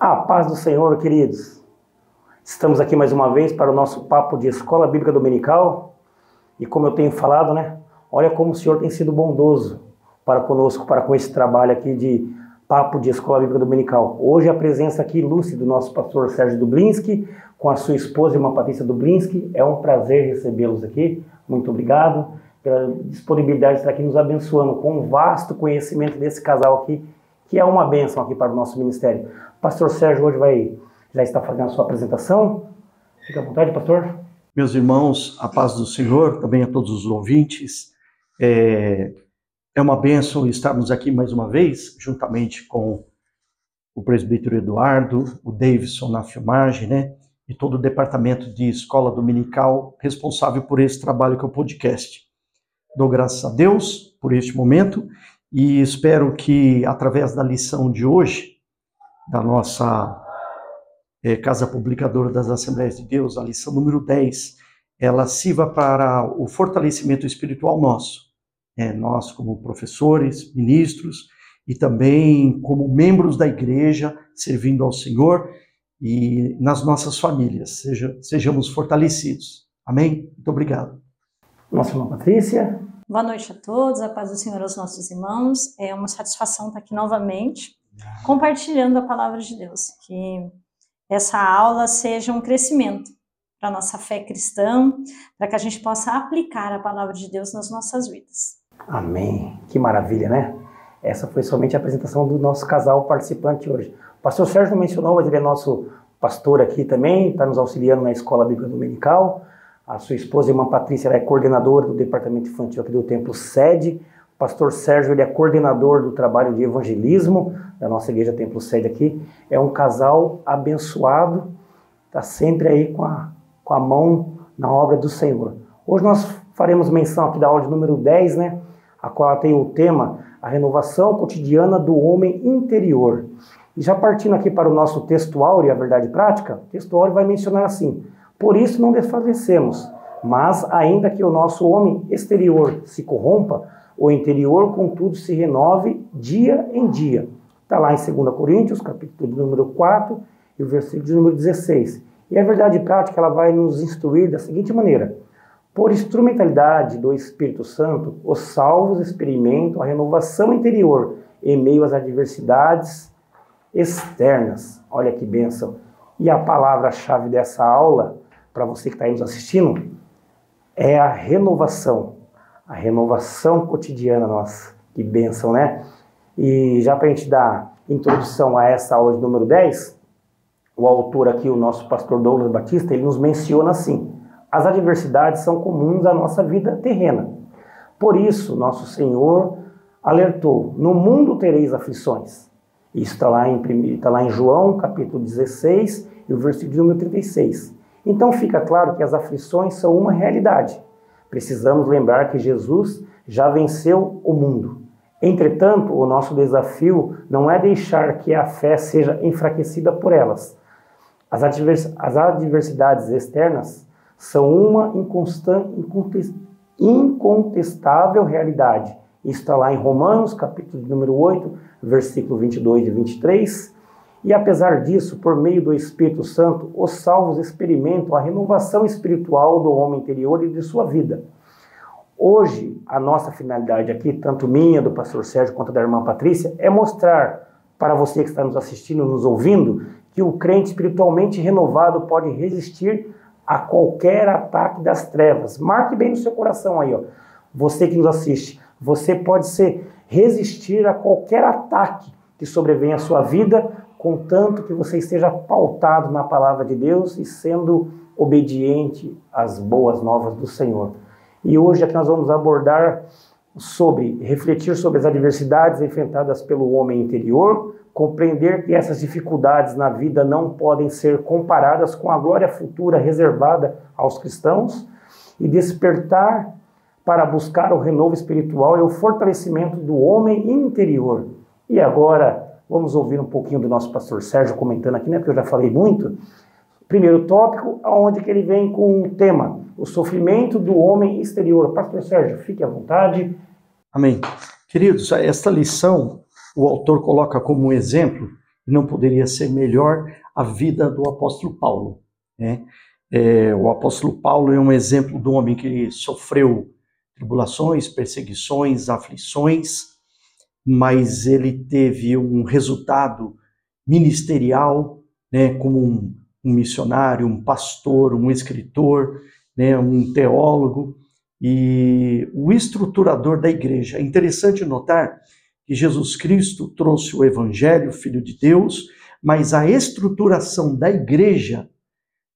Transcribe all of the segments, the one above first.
A paz do Senhor, queridos. Estamos aqui mais uma vez para o nosso papo de Escola Bíblica Dominical. E como eu tenho falado, né? Olha como o Senhor tem sido bondoso para conosco, para com esse trabalho aqui de papo de Escola Bíblica Dominical. Hoje a presença aqui ilustre do nosso pastor Sérgio Dublinski, com a sua esposa, irmã Patrícia Dublinski. É um prazer recebê-los aqui. Muito obrigado pela disponibilidade de estar aqui nos abençoando com um vasto conhecimento desse casal aqui que é uma bênção aqui para o nosso ministério. O pastor Sérgio hoje vai já está fazendo a sua apresentação. Fique à vontade, pastor. Meus irmãos, a paz do Senhor, também a todos os ouvintes. É, é uma bênção estarmos aqui mais uma vez, juntamente com o presbítero Eduardo, o Davidson na filmagem, né? E todo o departamento de escola dominical responsável por esse trabalho que é o podcast. Dou graças a Deus por este momento e espero que, através da lição de hoje, da nossa é, Casa Publicadora das Assembleias de Deus, a lição número 10, ela sirva para o fortalecimento espiritual nosso. É, nós, como professores, ministros e também como membros da igreja, servindo ao Senhor e nas nossas famílias, seja, sejamos fortalecidos. Amém? Muito obrigado. Nossa irmã Patrícia. Boa noite a todos, a paz do Senhor aos nossos irmãos. É uma satisfação estar aqui novamente, compartilhando a palavra de Deus. Que essa aula seja um crescimento para a nossa fé cristã, para que a gente possa aplicar a palavra de Deus nas nossas vidas. Amém. Que maravilha, né? Essa foi somente a apresentação do nosso casal participante hoje. O pastor Sérgio mencionou, mas ele é nosso pastor aqui também, está nos auxiliando na Escola Bíblica Dominical. A sua esposa, a irmã Patrícia, é coordenadora do departamento infantil aqui do Templo Sede. O pastor Sérgio, ele é coordenador do trabalho de evangelismo da nossa igreja Templo Sede aqui. É um casal abençoado, está sempre aí com a, com a mão na obra do Senhor. Hoje nós faremos menção aqui da aula de número 10, né? A qual tem o tema A Renovação Cotidiana do Homem Interior. E já partindo aqui para o nosso texto áureo, a verdade prática, o texto áureo vai mencionar assim: por isso não desfalecemos, mas ainda que o nosso homem exterior se corrompa, o interior, contudo, se renove dia em dia. Está lá em 2 Coríntios, capítulo número 4, e o versículo número 16. E a verdade prática ela vai nos instruir da seguinte maneira: por instrumentalidade do Espírito Santo, os salvos experimentam a renovação interior em meio às adversidades externas. Olha que bênção! E a palavra-chave dessa aula para você que está aí nos assistindo, é a renovação. A renovação cotidiana nossa. Que bênção, né? E já para a gente dar introdução a essa aula de número 10, o autor aqui, o nosso pastor Douglas Batista, ele nos menciona assim: as adversidades são comuns à nossa vida terrena. Por isso, nosso Senhor alertou: no mundo tereis aflições. Isso está lá, em, tá lá em João, capítulo 16, e o versículo número 36. Então fica claro que as aflições são uma realidade. Precisamos lembrar que Jesus já venceu o mundo. Entretanto, o nosso desafio não é deixar que a fé seja enfraquecida por elas. As, advers as adversidades externas são uma incontestável realidade. Isso está lá em Romanos, capítulo número 8, versículo 22 e 23. E apesar disso, por meio do Espírito Santo, os salvos experimentam a renovação espiritual do homem interior e de sua vida. Hoje, a nossa finalidade aqui, tanto minha, do pastor Sérgio, quanto da irmã Patrícia, é mostrar para você que está nos assistindo, nos ouvindo, que o crente espiritualmente renovado pode resistir a qualquer ataque das trevas. Marque bem no seu coração aí, ó. Você que nos assiste, você pode ser resistir a qualquer ataque que sobrevenha à sua vida contanto que você esteja pautado na palavra de Deus e sendo obediente às boas novas do Senhor. E hoje aqui nós vamos abordar sobre refletir sobre as adversidades enfrentadas pelo homem interior, compreender que essas dificuldades na vida não podem ser comparadas com a glória futura reservada aos cristãos e despertar para buscar o renovo espiritual e o fortalecimento do homem interior. E agora, Vamos ouvir um pouquinho do nosso pastor Sérgio comentando aqui, né? Porque eu já falei muito. Primeiro tópico, aonde que ele vem com o tema, o sofrimento do homem exterior. Pastor Sérgio, fique à vontade. Amém. Queridos, esta lição o autor coloca como exemplo e não poderia ser melhor a vida do apóstolo Paulo. Né? É, o apóstolo Paulo é um exemplo um homem que sofreu tribulações, perseguições, aflições, mas ele teve um resultado ministerial, né, como um, um missionário, um pastor, um escritor, né, um teólogo e o estruturador da igreja. É interessante notar que Jesus Cristo trouxe o Evangelho, Filho de Deus, mas a estruturação da igreja,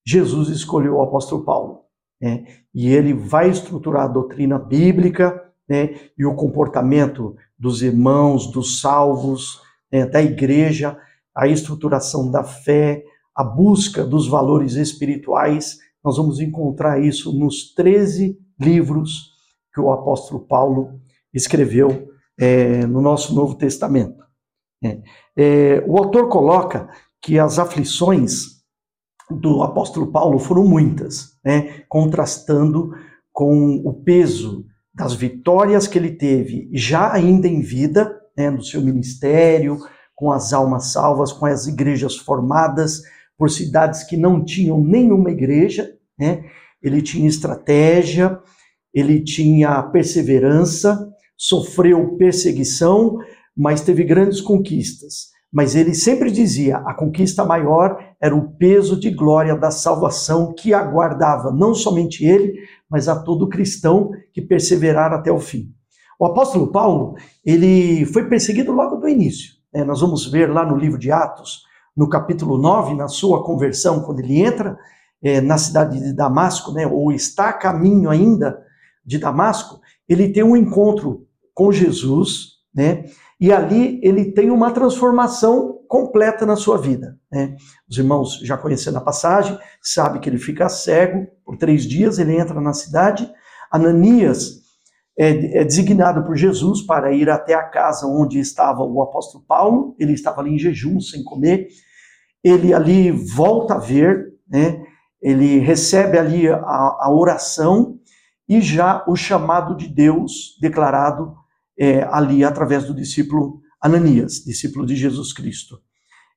Jesus escolheu o apóstolo Paulo. Né? E ele vai estruturar a doutrina bíblica né? e o comportamento dos irmãos, dos salvos, né? da igreja, a estruturação da fé, a busca dos valores espirituais. Nós vamos encontrar isso nos 13 livros que o apóstolo Paulo escreveu é, no nosso Novo Testamento. É, é, o autor coloca que as aflições do apóstolo Paulo foram muitas, né, contrastando com o peso das vitórias que ele teve já ainda em vida, né, no seu ministério, com as almas salvas, com as igrejas formadas por cidades que não tinham nenhuma igreja, né, ele tinha estratégia, ele tinha perseverança, sofreu perseguição, mas teve grandes conquistas. Mas ele sempre dizia: a conquista maior era o peso de glória da salvação que aguardava não somente ele, mas a todo cristão que perseverar até o fim. O apóstolo Paulo, ele foi perseguido logo do início. Né? Nós vamos ver lá no livro de Atos, no capítulo 9, na sua conversão, quando ele entra é, na cidade de Damasco, né, ou está a caminho ainda de Damasco, ele tem um encontro com Jesus, né? E ali ele tem uma transformação completa na sua vida. Né? Os irmãos já conhecendo a passagem, sabe que ele fica cego por três dias, ele entra na cidade. Ananias é, é designado por Jesus para ir até a casa onde estava o apóstolo Paulo. Ele estava ali em jejum, sem comer. Ele ali volta a ver, né? ele recebe ali a, a oração e já o chamado de Deus declarado é, ali através do discípulo Ananias, discípulo de Jesus Cristo.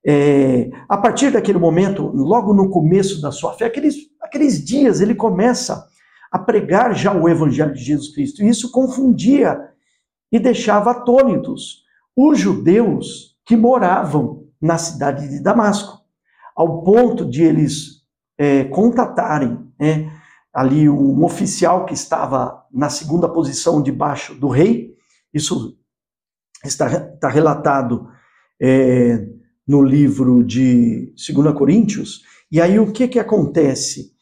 É, a partir daquele momento, logo no começo da sua fé, aqueles, aqueles dias, ele começa a pregar já o evangelho de Jesus Cristo. E isso confundia e deixava atônitos os judeus que moravam na cidade de Damasco, ao ponto de eles é, contatarem né, ali um oficial que estava na segunda posição debaixo do rei. Isso está, está relatado é, no livro de 2 Coríntios. E aí o que, que acontece?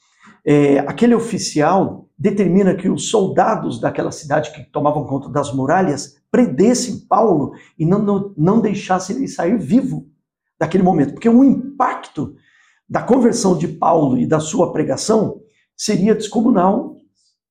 É, aquele oficial determina que os soldados daquela cidade que tomavam conta das muralhas prendessem Paulo e não, não, não deixassem ele sair vivo daquele momento, porque o impacto da conversão de Paulo e da sua pregação seria descomunal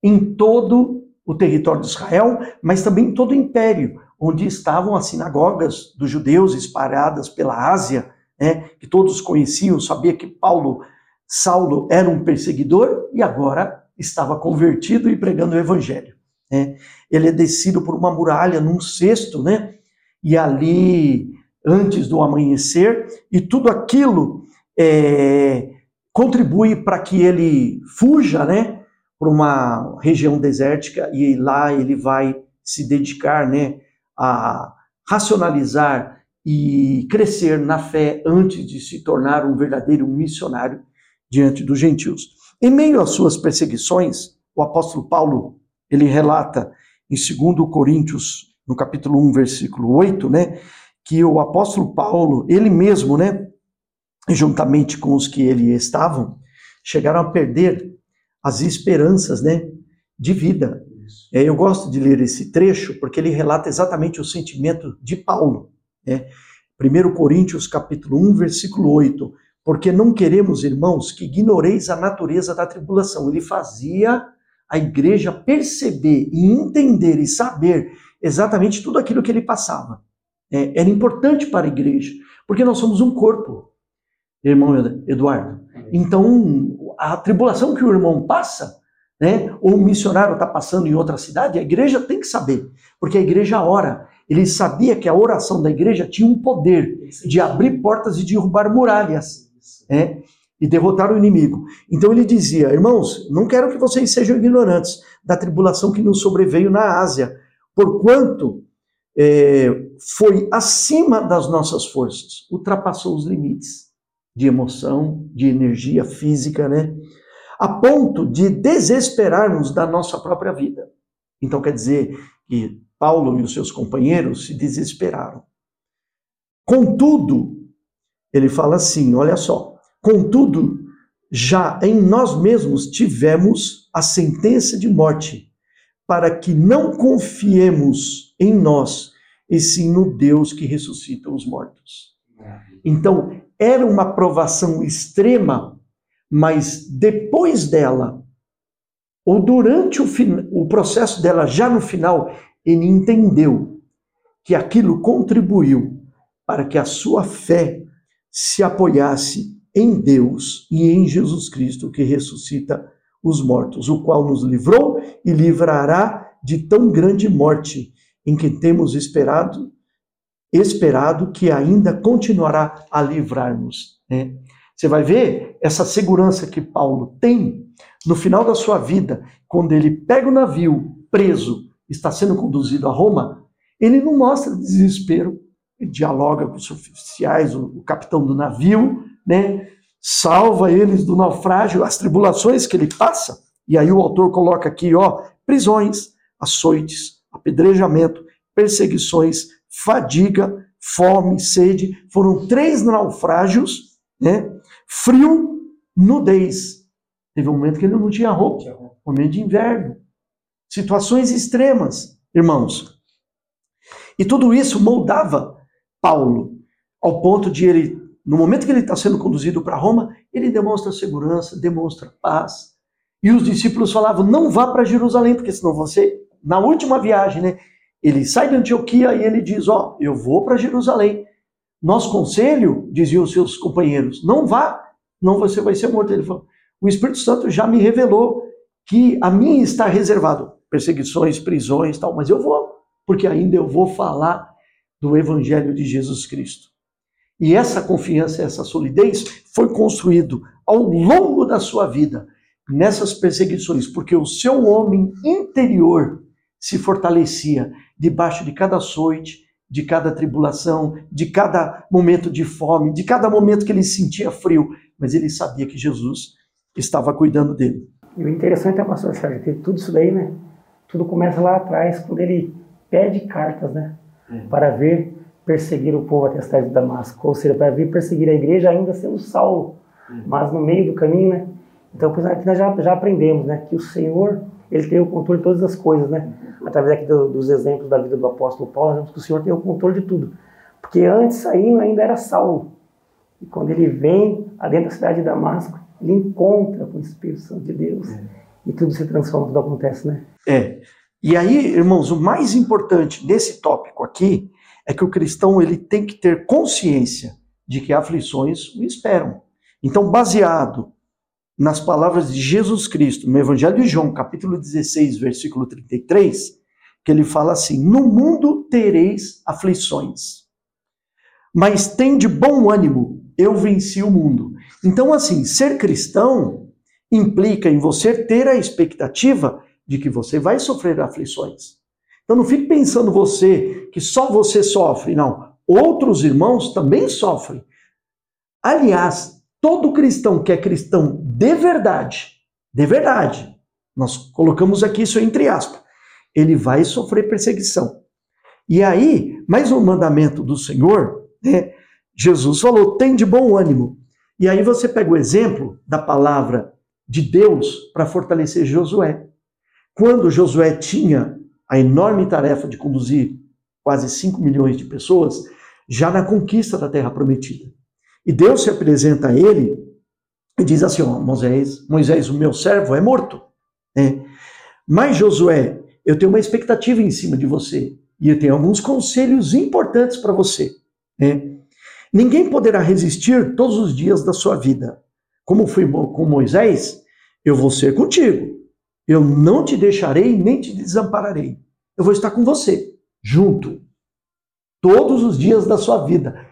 em todo o território de Israel, mas também em todo o império, onde estavam as sinagogas dos judeus espalhadas pela Ásia, né, que todos conheciam, sabia que Paulo, Saulo era um perseguidor e agora estava convertido e pregando o evangelho. Né. Ele é descido por uma muralha num cesto, né, e ali, antes do amanhecer, e tudo aquilo é, contribui para que ele fuja, né, para uma região desértica e lá ele vai se dedicar, né, a racionalizar e crescer na fé antes de se tornar um verdadeiro missionário diante dos gentios. Em meio às suas perseguições, o apóstolo Paulo, ele relata em 2 Coríntios, no capítulo 1, versículo 8, né, que o apóstolo Paulo, ele mesmo, né, juntamente com os que ele estavam, chegaram a perder as esperanças né, de vida. É, eu gosto de ler esse trecho porque ele relata exatamente o sentimento de Paulo. Né? 1 Coríntios capítulo 1, versículo 8. Porque não queremos, irmãos, que ignoreis a natureza da tribulação. Ele fazia a igreja perceber e entender e saber exatamente tudo aquilo que ele passava. É, era importante para a igreja, porque nós somos um corpo irmão Eduardo. Então, a tribulação que o irmão passa, né, ou o missionário está passando em outra cidade, a igreja tem que saber, porque a igreja ora, Ele sabia que a oração da igreja tinha um poder de abrir portas e derrubar muralhas é, e derrotar o inimigo. Então ele dizia: Irmãos, não quero que vocês sejam ignorantes da tribulação que nos sobreveio na Ásia, porquanto é, foi acima das nossas forças, ultrapassou os limites de emoção, de energia física, né? A ponto de desesperarmos da nossa própria vida. Então quer dizer que Paulo e os seus companheiros se desesperaram. Contudo, ele fala assim: olha só, contudo, já em nós mesmos tivemos a sentença de morte, para que não confiemos em nós, e sim no Deus que ressuscita os mortos. Então, era uma provação extrema, mas depois dela, ou durante o, o processo dela, já no final, ele entendeu que aquilo contribuiu para que a sua fé se apoiasse em Deus e em Jesus Cristo, que ressuscita os mortos, o qual nos livrou e livrará de tão grande morte, em que temos esperado, esperado que ainda continuará a livrar-nos. Né? Você vai ver essa segurança que Paulo tem no final da sua vida, quando ele pega o navio preso, está sendo conduzido a Roma, ele não mostra desespero, ele dialoga com os oficiais, o, capitão do navio, né? salva eles do naufrágio, as tribulações que ele passa. E aí o autor coloca aqui, ó, prisões, açoites, apedrejamento, perseguições, fadiga, fome, sede. Foram três naufrágios, né? Frio, nudez. Teve um momento que ele não tinha roupa, momento de inverno. Situações extremas, irmãos. E tudo isso moldava Paulo, ao ponto de ele no momento que ele está sendo conduzido para Roma, ele demonstra segurança, demonstra paz. E os discípulos falavam: não vá para Jerusalém, porque senão você, na última viagem, né? Ele sai de Antioquia e ele diz: Ó, oh, eu vou para Jerusalém. Nosso conselho, diziam os seus companheiros, não vá, não você vai ser morto. Ele falou: o Espírito Santo já me revelou que a mim está reservado perseguições, prisões, tal, mas eu vou, porque ainda eu vou falar do Evangelho de Jesus Cristo. E essa confiança, essa solidez foi construído ao longo da sua vida nessas perseguições, porque o seu homem interior se fortalecia debaixo de cada açoite, de cada tribulação, de cada momento de fome, de cada momento que ele sentia frio, mas ele sabia que Jesus estava cuidando dele. E o interessante é, pastor Sérgio, que tudo isso daí, né? Tudo começa lá atrás, quando ele pede cartas, né? É. Para ver perseguir o povo até a cidade de Damasco, ou seja, para vir perseguir a igreja ainda sendo Saulo, uhum. mas no meio do caminho, né? Então, aqui nós já, já aprendemos, né, que o Senhor, ele tem o controle de todas as coisas, né? Através aqui do, dos exemplos da vida do apóstolo Paulo, vemos que o Senhor tem o controle de tudo. Porque antes saindo ainda era Saulo. E quando ele vem adentro da cidade de Damasco, ele encontra com o Espírito Santo de Deus. É. E tudo se transforma, tudo acontece, né? É. E aí, irmãos, o mais importante desse tópico aqui é que o cristão ele tem que ter consciência de que aflições o esperam. Então, baseado nas palavras de Jesus Cristo, no Evangelho de João, capítulo 16, versículo 33, que ele fala assim: No mundo tereis aflições, mas tem de bom ânimo, eu venci o mundo. Então, assim, ser cristão implica em você ter a expectativa de que você vai sofrer aflições. Então não fique pensando você que só você sofre, não. Outros irmãos também sofrem. Aliás, todo cristão que é cristão de verdade, de verdade, nós colocamos aqui isso entre aspas, ele vai sofrer perseguição. E aí, mais um mandamento do Senhor, né? Jesus falou: tem de bom ânimo. E aí você pega o exemplo da palavra de Deus para fortalecer Josué. Quando Josué tinha a enorme tarefa de conduzir quase 5 milhões de pessoas já na conquista da terra prometida. E Deus se apresenta a ele e diz assim: ó, Moisés, Moisés, o meu servo é morto. Né? Mas Josué, eu tenho uma expectativa em cima de você e eu tenho alguns conselhos importantes para você. Né? Ninguém poderá resistir todos os dias da sua vida. Como fui com Moisés, eu vou ser contigo. Eu não te deixarei nem te desampararei. Eu vou estar com você, junto. todos os dias da sua vida.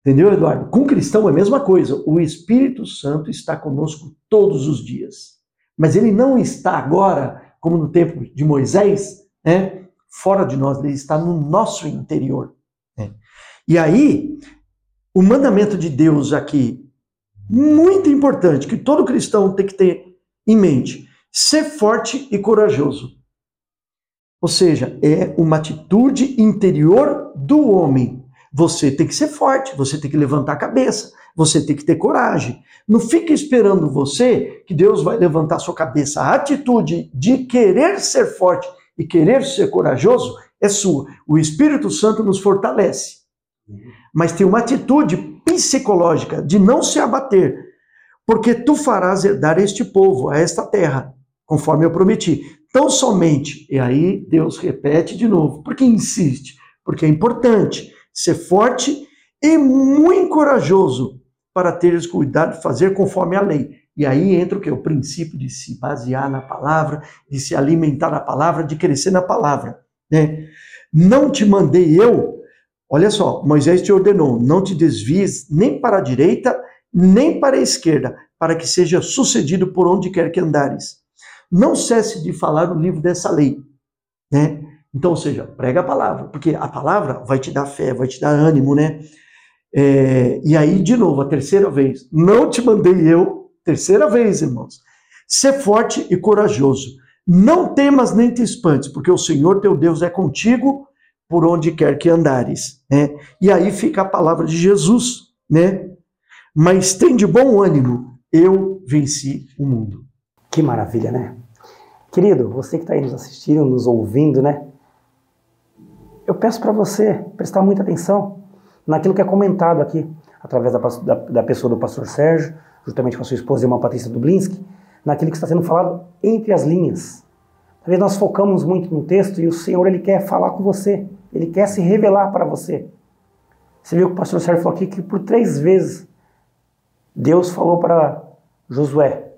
Entendeu, Eduardo? Com cristão é a mesma coisa. O Espírito Santo está conosco todos os dias. Mas ele não está agora, como no tempo de Moisés, né, fora de nós, ele está no nosso interior. Né? E aí, o mandamento de Deus aqui, muito importante, que todo cristão tem que ter em mente: ser forte e corajoso. Ou seja, é uma atitude interior do homem. Você tem que ser forte, você tem que levantar a cabeça, você tem que ter coragem. Não fique esperando você que Deus vai levantar a sua cabeça. A atitude de querer ser forte e querer ser corajoso é sua. O Espírito Santo nos fortalece. Mas tem uma atitude psicológica de não se abater, porque tu farás herdar este povo, a esta terra, conforme eu prometi. Tão somente, e aí Deus repete de novo, porque insiste, porque é importante ser forte e muito corajoso para teres cuidado de fazer conforme a lei. E aí entra o que? O princípio de se basear na palavra, de se alimentar na palavra, de crescer na palavra. Né? Não te mandei eu, olha só, Moisés te ordenou, não te desvies nem para a direita, nem para a esquerda, para que seja sucedido por onde quer que andares. Não cesse de falar o livro dessa lei, né? Então, ou seja, prega a palavra, porque a palavra vai te dar fé, vai te dar ânimo, né? É, e aí, de novo, a terceira vez, não te mandei eu, terceira vez, irmãos, ser forte e corajoso. Não temas nem te espantes, porque o Senhor teu Deus é contigo por onde quer que andares. Né? E aí fica a palavra de Jesus, né? Mas tem de bom ânimo, eu venci o mundo. Que maravilha, né? Querido, você que está aí nos assistindo, nos ouvindo, né? Eu peço para você prestar muita atenção naquilo que é comentado aqui, através da, da, da, pessoa do pastor Sérgio, juntamente com a sua esposa, irmã Patrícia Dublinski, naquilo que está sendo falado entre as linhas. Talvez nós focamos muito no texto e o Senhor ele quer falar com você, ele quer se revelar para você. Você viu que o pastor Sérgio falou aqui que por três vezes Deus falou para Josué: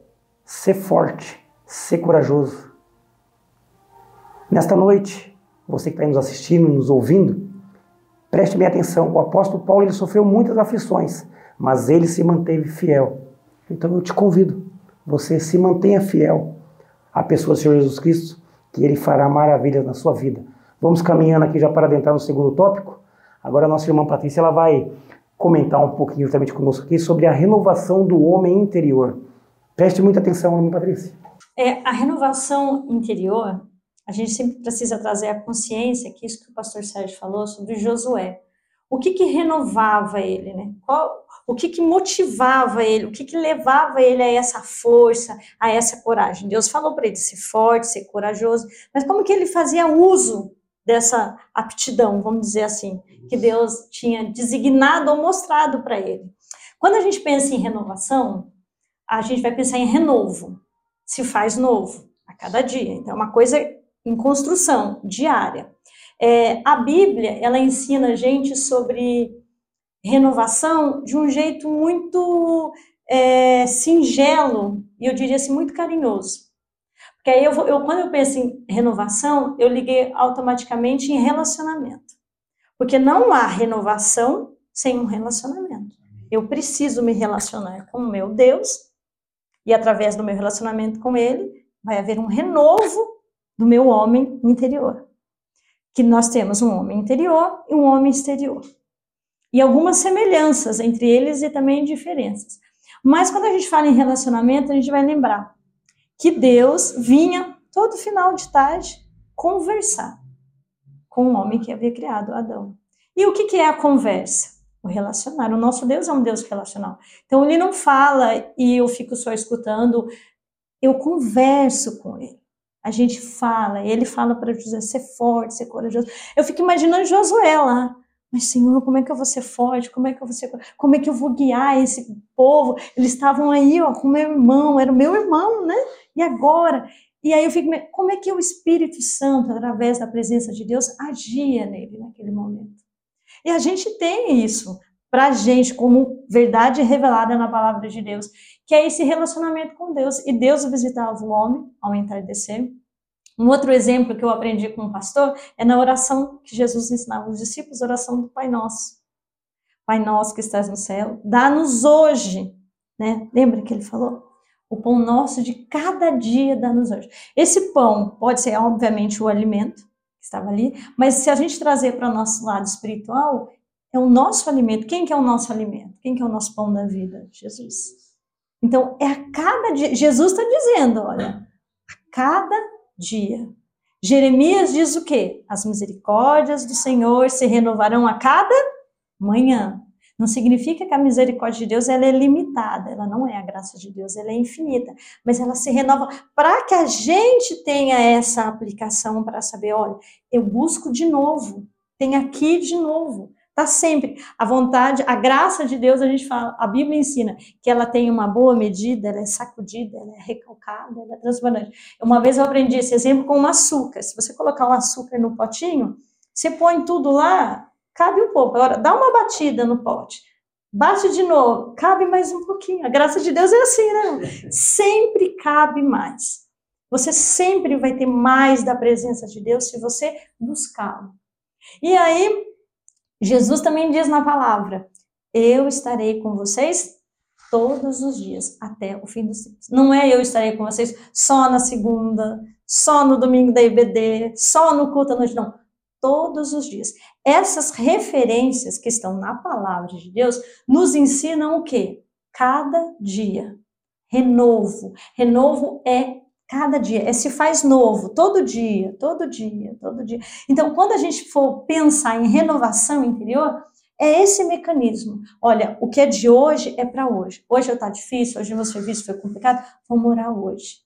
ser forte, ser corajoso. Nesta noite, você que está nos assistindo, nos ouvindo, preste bem atenção. O apóstolo Paulo ele sofreu muitas aflições, mas ele se manteve fiel. Então eu te convido, você se mantenha fiel à pessoa do Senhor Jesus Cristo, que ele fará maravilhas na sua vida. Vamos caminhando aqui já para adentrar no segundo tópico. Agora a nossa irmã Patrícia ela vai comentar um pouquinho justamente conosco aqui sobre a renovação do homem interior. Preste muita atenção, irmã Patrícia. É, a renovação interior, a gente sempre precisa trazer a consciência, que isso que o pastor Sérgio falou sobre Josué. O que que renovava ele, né? Qual, o que que motivava ele, o que que levava ele a essa força, a essa coragem? Deus falou para ele ser forte, ser corajoso, mas como que ele fazia uso dessa aptidão, vamos dizer assim, que Deus tinha designado ou mostrado para ele? Quando a gente pensa em renovação, a gente vai pensar em renovo se faz novo a cada dia. Então, é uma coisa em construção diária. É, a Bíblia, ela ensina a gente sobre renovação de um jeito muito é, singelo e eu diria assim, muito carinhoso. Porque aí eu, eu, quando eu penso em renovação, eu liguei automaticamente em relacionamento. Porque não há renovação sem um relacionamento. Eu preciso me relacionar com o meu Deus e através do meu relacionamento com Ele, vai haver um renovo do meu homem interior. Que nós temos um homem interior e um homem exterior. E algumas semelhanças entre eles e também diferenças. Mas quando a gente fala em relacionamento, a gente vai lembrar que Deus vinha todo final de tarde conversar com o homem que havia criado Adão. E o que, é a conversa? o relacionar. O nosso Deus é um Deus relacional. Então ele não fala e eu fico só escutando, eu converso com ele. A gente fala, ele fala para José ser forte, ser corajoso. Eu fico imaginando Josué lá. Mas, Senhor, como é que eu vou ser forte? Como é que eu vou ser, como é que eu vou guiar esse povo? Eles estavam aí, ó, com meu irmão, era o meu irmão, né? E agora? E aí eu fico, como é que o Espírito Santo, através da presença de Deus, agia nele naquele momento? E a gente tem isso para a gente como verdade revelada na palavra de Deus, que é esse relacionamento com Deus. E Deus visitava o homem ao entardecer, Um outro exemplo que eu aprendi com um pastor é na oração que Jesus ensinava os discípulos, oração do Pai Nosso. Pai Nosso que estás no céu, dá-nos hoje, né? Lembra que ele falou? O pão nosso de cada dia dá-nos hoje. Esse pão pode ser, obviamente, o alimento que estava ali, mas se a gente trazer para o nosso lado espiritual, é o nosso alimento. Quem que é o nosso alimento? Quem que é o nosso pão da vida? Jesus. Então, é a cada dia. Jesus está dizendo, olha, a cada dia. Jeremias diz o quê? As misericórdias do Senhor se renovarão a cada manhã. Não significa que a misericórdia de Deus ela é limitada, ela não é a graça de Deus, ela é infinita, mas ela se renova para que a gente tenha essa aplicação para saber, olha, eu busco de novo, tem aqui de novo. Tá sempre a vontade, a graça de Deus, a gente fala, a Bíblia ensina que ela tem uma boa medida, ela é sacudida, ela é recalcada, ela é transbordante. Uma vez eu aprendi esse exemplo com um açúcar. Se você colocar um açúcar no potinho, você põe tudo lá, cabe um pouco. Agora, dá uma batida no pote. Bate de novo, cabe mais um pouquinho. A graça de Deus é assim, né? Sempre cabe mais. Você sempre vai ter mais da presença de Deus se você buscá-lo. E aí, Jesus também diz na palavra: Eu estarei com vocês todos os dias, até o fim dos tempos. Não é eu estarei com vocês só na segunda, só no domingo da IBD, só no culto à noite, não. Todos os dias. Essas referências que estão na palavra de Deus nos ensinam o quê? Cada dia. Renovo. Renovo é Cada dia, é se faz novo, todo dia, todo dia, todo dia. Então, quando a gente for pensar em renovação interior, é esse mecanismo. Olha, o que é de hoje é para hoje. Hoje está difícil, hoje meu serviço foi complicado, vou morar hoje.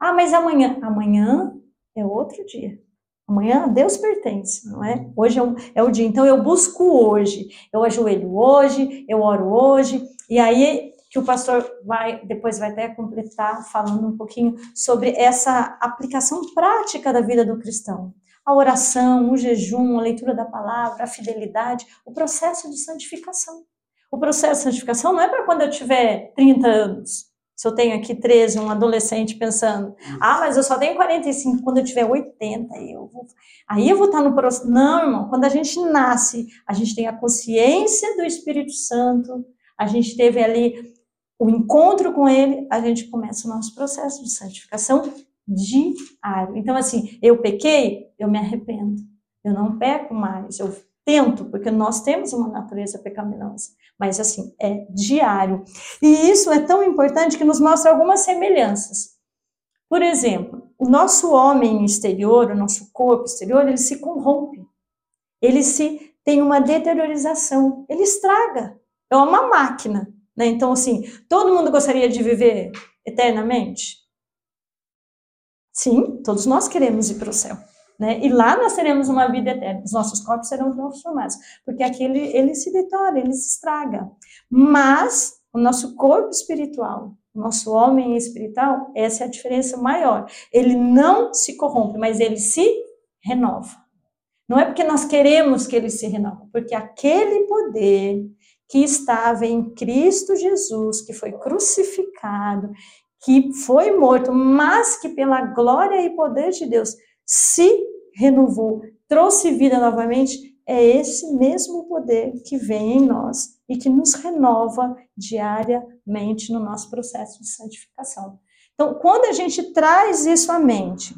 Ah, mas amanhã? Amanhã é outro dia. Amanhã Deus pertence, não é? Hoje é o, é o dia. Então eu busco hoje. Eu ajoelho hoje, eu oro hoje. E aí que o pastor vai depois vai até completar falando um pouquinho sobre essa aplicação prática da vida do cristão. A oração, o jejum, a leitura da palavra, a fidelidade, o processo de santificação. O processo de santificação não é para quando eu tiver 30 anos. Se eu tenho aqui 13, um adolescente pensando, ah, mas eu só tenho 45, quando eu tiver 80, eu vou... aí eu vou estar no processo. Não, irmão, quando a gente nasce, a gente tem a consciência do Espírito Santo, a gente teve ali o encontro com ele, a gente começa o nosso processo de santificação diário. Então, assim, eu pequei, eu me arrependo. Eu não peco mais, eu tento, porque nós temos uma natureza pecaminosa. Mas, assim, é diário. E isso é tão importante que nos mostra algumas semelhanças. Por exemplo, o nosso homem exterior, o nosso corpo exterior, ele se corrompe. Ele se tem uma deteriorização, ele estraga. É uma máquina. Né? Então, assim, todo mundo gostaria de viver eternamente? Sim, todos nós queremos ir para o céu. Né? E lá nós teremos uma vida eterna. Os nossos corpos serão transformados, porque aquele ele se detora, ele se estraga. Mas o nosso corpo espiritual, o nosso homem espiritual, essa é a diferença maior. Ele não se corrompe, mas ele se renova. Não é porque nós queremos que ele se renova, porque aquele poder que estava em Cristo Jesus, que foi crucificado, que foi morto, mas que pela glória e poder de Deus se renovou, trouxe vida novamente, é esse mesmo poder que vem em nós e que nos renova diariamente no nosso processo de santificação. Então, quando a gente traz isso à mente,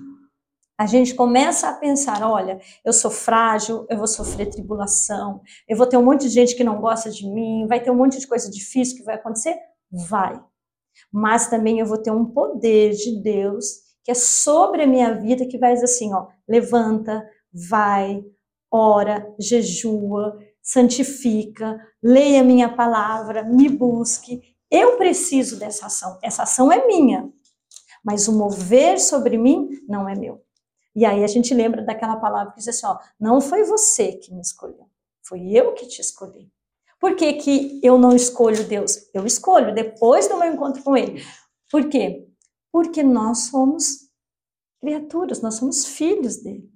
a gente começa a pensar: olha, eu sou frágil, eu vou sofrer tribulação, eu vou ter um monte de gente que não gosta de mim, vai ter um monte de coisa difícil que vai acontecer? Vai. Mas também eu vou ter um poder de Deus que é sobre a minha vida, que vai dizer assim: ó, levanta, vai, ora, jejua, santifica, leia minha palavra, me busque. Eu preciso dessa ação. Essa ação é minha, mas o mover sobre mim não é meu. E aí a gente lembra daquela palavra que diz assim, ó, não foi você que me escolheu, foi eu que te escolhi. Por que, que eu não escolho Deus? Eu escolho depois do meu encontro com Ele. Por quê? Porque nós somos criaturas, nós somos filhos dele.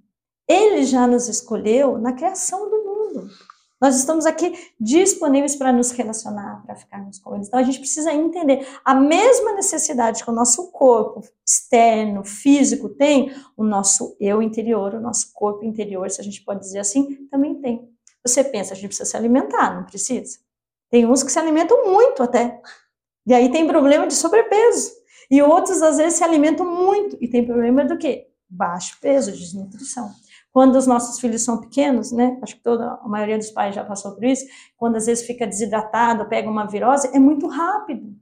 Ele já nos escolheu na criação do mundo. Nós estamos aqui disponíveis para nos relacionar, para ficarmos com eles. Então a gente precisa entender a mesma necessidade que o nosso corpo externo, físico tem, o nosso eu interior, o nosso corpo interior, se a gente pode dizer assim, também tem. Você pensa, a gente precisa se alimentar, não precisa? Tem uns que se alimentam muito até. E aí tem problema de sobrepeso. E outros, às vezes, se alimentam muito e tem problema do quê? Baixo peso, desnutrição. Quando os nossos filhos são pequenos, né? Acho que toda a maioria dos pais já passou por isso. Quando às vezes fica desidratado, pega uma virose, é muito rápido.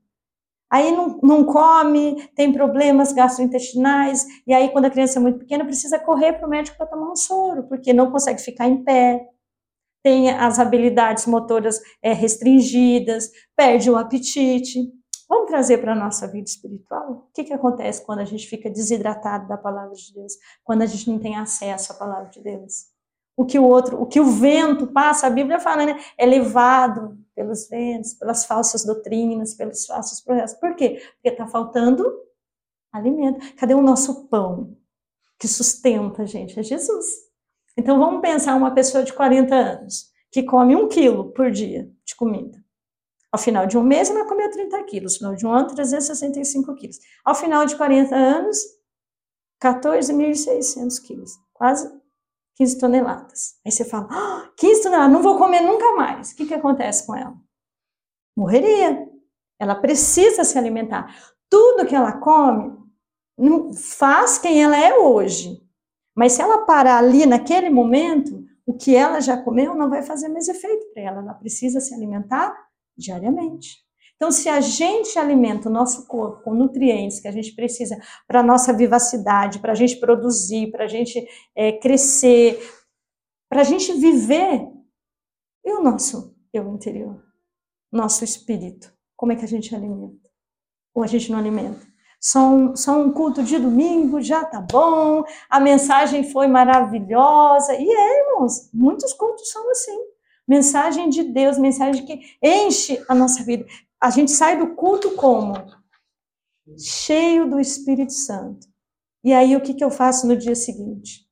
Aí não, não come, tem problemas gastrointestinais, e aí quando a criança é muito pequena precisa correr para o médico para tomar um soro, porque não consegue ficar em pé, tem as habilidades motoras é, restringidas, perde o apetite. Vamos trazer para a nossa vida espiritual? O que, que acontece quando a gente fica desidratado da palavra de Deus? Quando a gente não tem acesso à palavra de Deus? O que o outro, o que o vento passa, a Bíblia fala, né? É levado pelos ventos, pelas falsas doutrinas, pelos falsos projetos. Por quê? Porque está faltando alimento. Cadê o nosso pão que sustenta a gente? É Jesus. Então vamos pensar uma pessoa de 40 anos que come um quilo por dia de comida. Ao final de um mês, ela comeu 30 quilos. Ao final de um ano, 365 quilos. Ao final de 40 anos, 14.600 quilos. Quase 15 toneladas. Aí você fala, ah, 15 toneladas, não vou comer nunca mais. O que, que acontece com ela? Morreria. Ela precisa se alimentar. Tudo que ela come faz quem ela é hoje. Mas se ela parar ali naquele momento, o que ela já comeu não vai fazer mais efeito para ela. Ela precisa se alimentar diariamente. Então, se a gente alimenta o nosso corpo com nutrientes que a gente precisa para a nossa vivacidade, para a gente produzir, para a gente é, crescer, para a gente viver, e o nosso eu interior, nosso espírito, como é que a gente alimenta? Ou a gente não alimenta? Só um, só um culto de domingo já tá bom, a mensagem foi maravilhosa. E é, irmãos, muitos cultos são assim mensagem de Deus, mensagem que enche a nossa vida. A gente sai do culto como? Cheio do Espírito Santo. E aí o que, que eu faço no dia seguinte?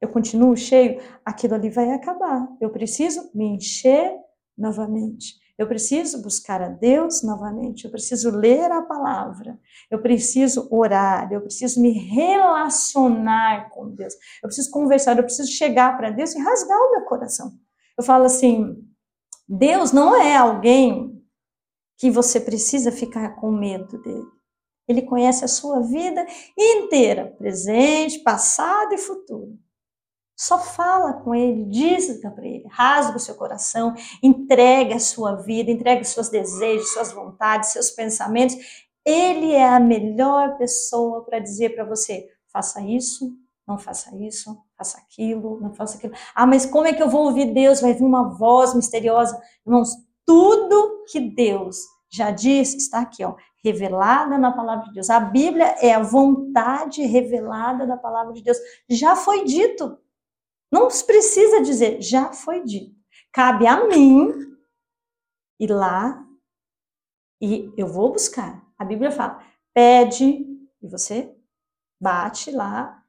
Eu continuo cheio? Aquilo ali vai acabar. Eu preciso me encher novamente. Eu preciso buscar a Deus novamente, eu preciso ler a palavra, eu preciso orar, eu preciso me relacionar com Deus, eu preciso conversar, eu preciso chegar para Deus e rasgar o meu coração. Eu falo assim: Deus não é alguém que você precisa ficar com medo dele. Ele conhece a sua vida inteira, presente, passado e futuro. Só fala com ele, diz para ele, rasga o seu coração, entregue a sua vida, entregue seus desejos, suas vontades, seus pensamentos. Ele é a melhor pessoa para dizer para você: faça isso, não faça isso, faça aquilo, não faça aquilo. Ah, mas como é que eu vou ouvir Deus? Vai vir uma voz misteriosa. Irmãos, tudo que Deus já diz está aqui, ó, revelada na palavra de Deus. A Bíblia é a vontade revelada da palavra de Deus. Já foi dito. Não precisa dizer, já foi dito. Cabe a mim ir lá e eu vou buscar. A Bíblia fala: pede e você bate lá,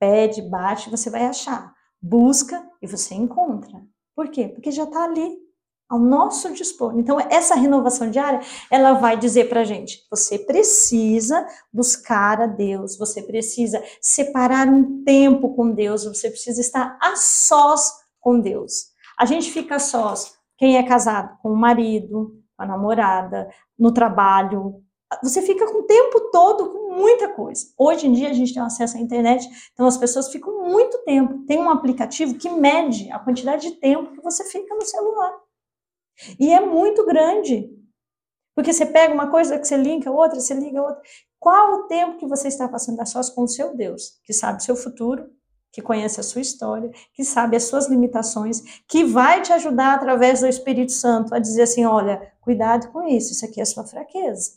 pede, bate, você vai achar. Busca e você encontra. Por quê? Porque já está ali ao nosso dispor. Então, essa renovação diária, ela vai dizer para a gente: você precisa buscar a Deus, você precisa separar um tempo com Deus, você precisa estar a sós com Deus. A gente fica a sós, quem é casado com o marido, com a namorada, no trabalho. Você fica com o tempo todo com muita coisa. Hoje em dia a gente tem acesso à internet, então as pessoas ficam muito tempo. Tem um aplicativo que mede a quantidade de tempo que você fica no celular. E é muito grande. Porque você pega uma coisa que você linka outra, você liga outra. Qual o tempo que você está passando a sós com o seu Deus, que sabe o seu futuro, que conhece a sua história, que sabe as suas limitações, que vai te ajudar através do Espírito Santo a dizer assim: olha, cuidado com isso, isso aqui é sua fraqueza.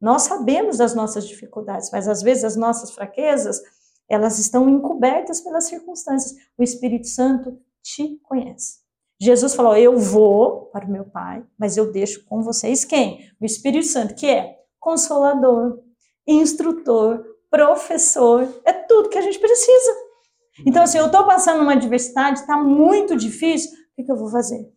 Nós sabemos das nossas dificuldades, mas às vezes as nossas fraquezas, elas estão encobertas pelas circunstâncias. O Espírito Santo te conhece. Jesus falou: Eu vou para o meu Pai, mas eu deixo com vocês quem? O Espírito Santo, que é consolador, instrutor, professor, é tudo que a gente precisa. Então, assim, eu estou passando uma adversidade, está muito difícil, o que, que eu vou fazer?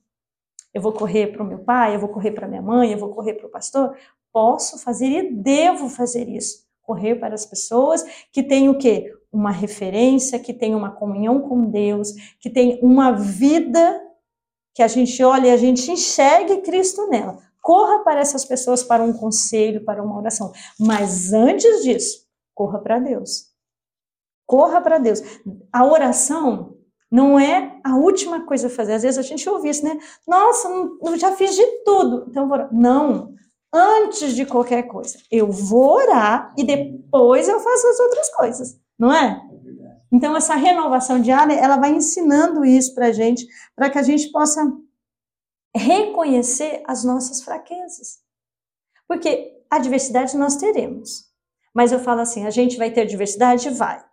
Eu vou correr para o meu pai, eu vou correr para minha mãe, eu vou correr para o pastor? Posso fazer e devo fazer isso. Correr para as pessoas que têm o quê? Uma referência, que têm uma comunhão com Deus, que têm uma vida que a gente olha e a gente enxergue Cristo nela. Corra para essas pessoas para um conselho, para uma oração. Mas antes disso, corra para Deus. Corra para Deus. A oração não é a última coisa a fazer. Às vezes a gente ouve isso, né? Nossa, eu já fiz de tudo. Então, vou orar. Não. Antes de qualquer coisa, eu vou orar e depois eu faço as outras coisas. Não é? Então, essa renovação diária, ela vai ensinando isso para a gente, para que a gente possa reconhecer as nossas fraquezas. Porque a diversidade nós teremos. Mas eu falo assim, a gente vai ter diversidade? Vai.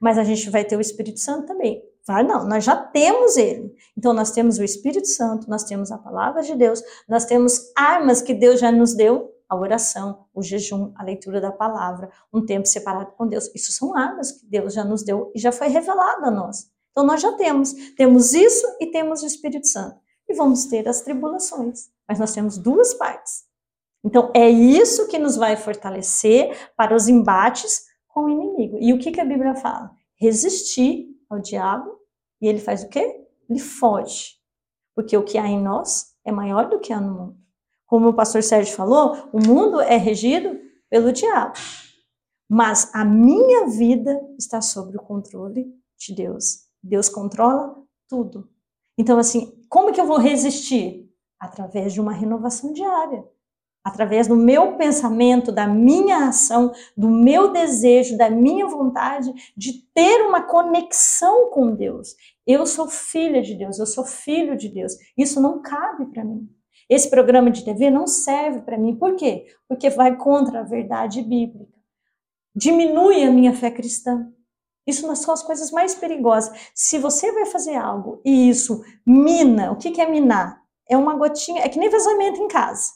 Mas a gente vai ter o Espírito Santo também. Vai não, nós já temos ele. Então nós temos o Espírito Santo, nós temos a palavra de Deus, nós temos armas que Deus já nos deu, a oração, o jejum, a leitura da palavra, um tempo separado com Deus. Isso são armas que Deus já nos deu e já foi revelado a nós. Então nós já temos, temos isso e temos o Espírito Santo. E vamos ter as tribulações, mas nós temos duas partes. Então é isso que nos vai fortalecer para os embates com o inimigo. E o que, que a Bíblia fala? Resistir ao diabo e ele faz o quê? Ele foge. Porque o que há em nós é maior do que há no mundo. Como o pastor Sérgio falou, o mundo é regido pelo diabo. Mas a minha vida está sob o controle de Deus. Deus controla tudo. Então, assim, como que eu vou resistir? Através de uma renovação diária através do meu pensamento, da minha ação, do meu desejo, da minha vontade de ter uma conexão com Deus. Eu sou filha de Deus, eu sou filho de Deus. Isso não cabe para mim. Esse programa de TV não serve para mim. Por quê? Porque vai contra a verdade bíblica. Diminui a minha fé cristã. Isso são as coisas mais perigosas. Se você vai fazer algo e isso mina, o que é minar? É uma gotinha, é que nem vazamento em casa.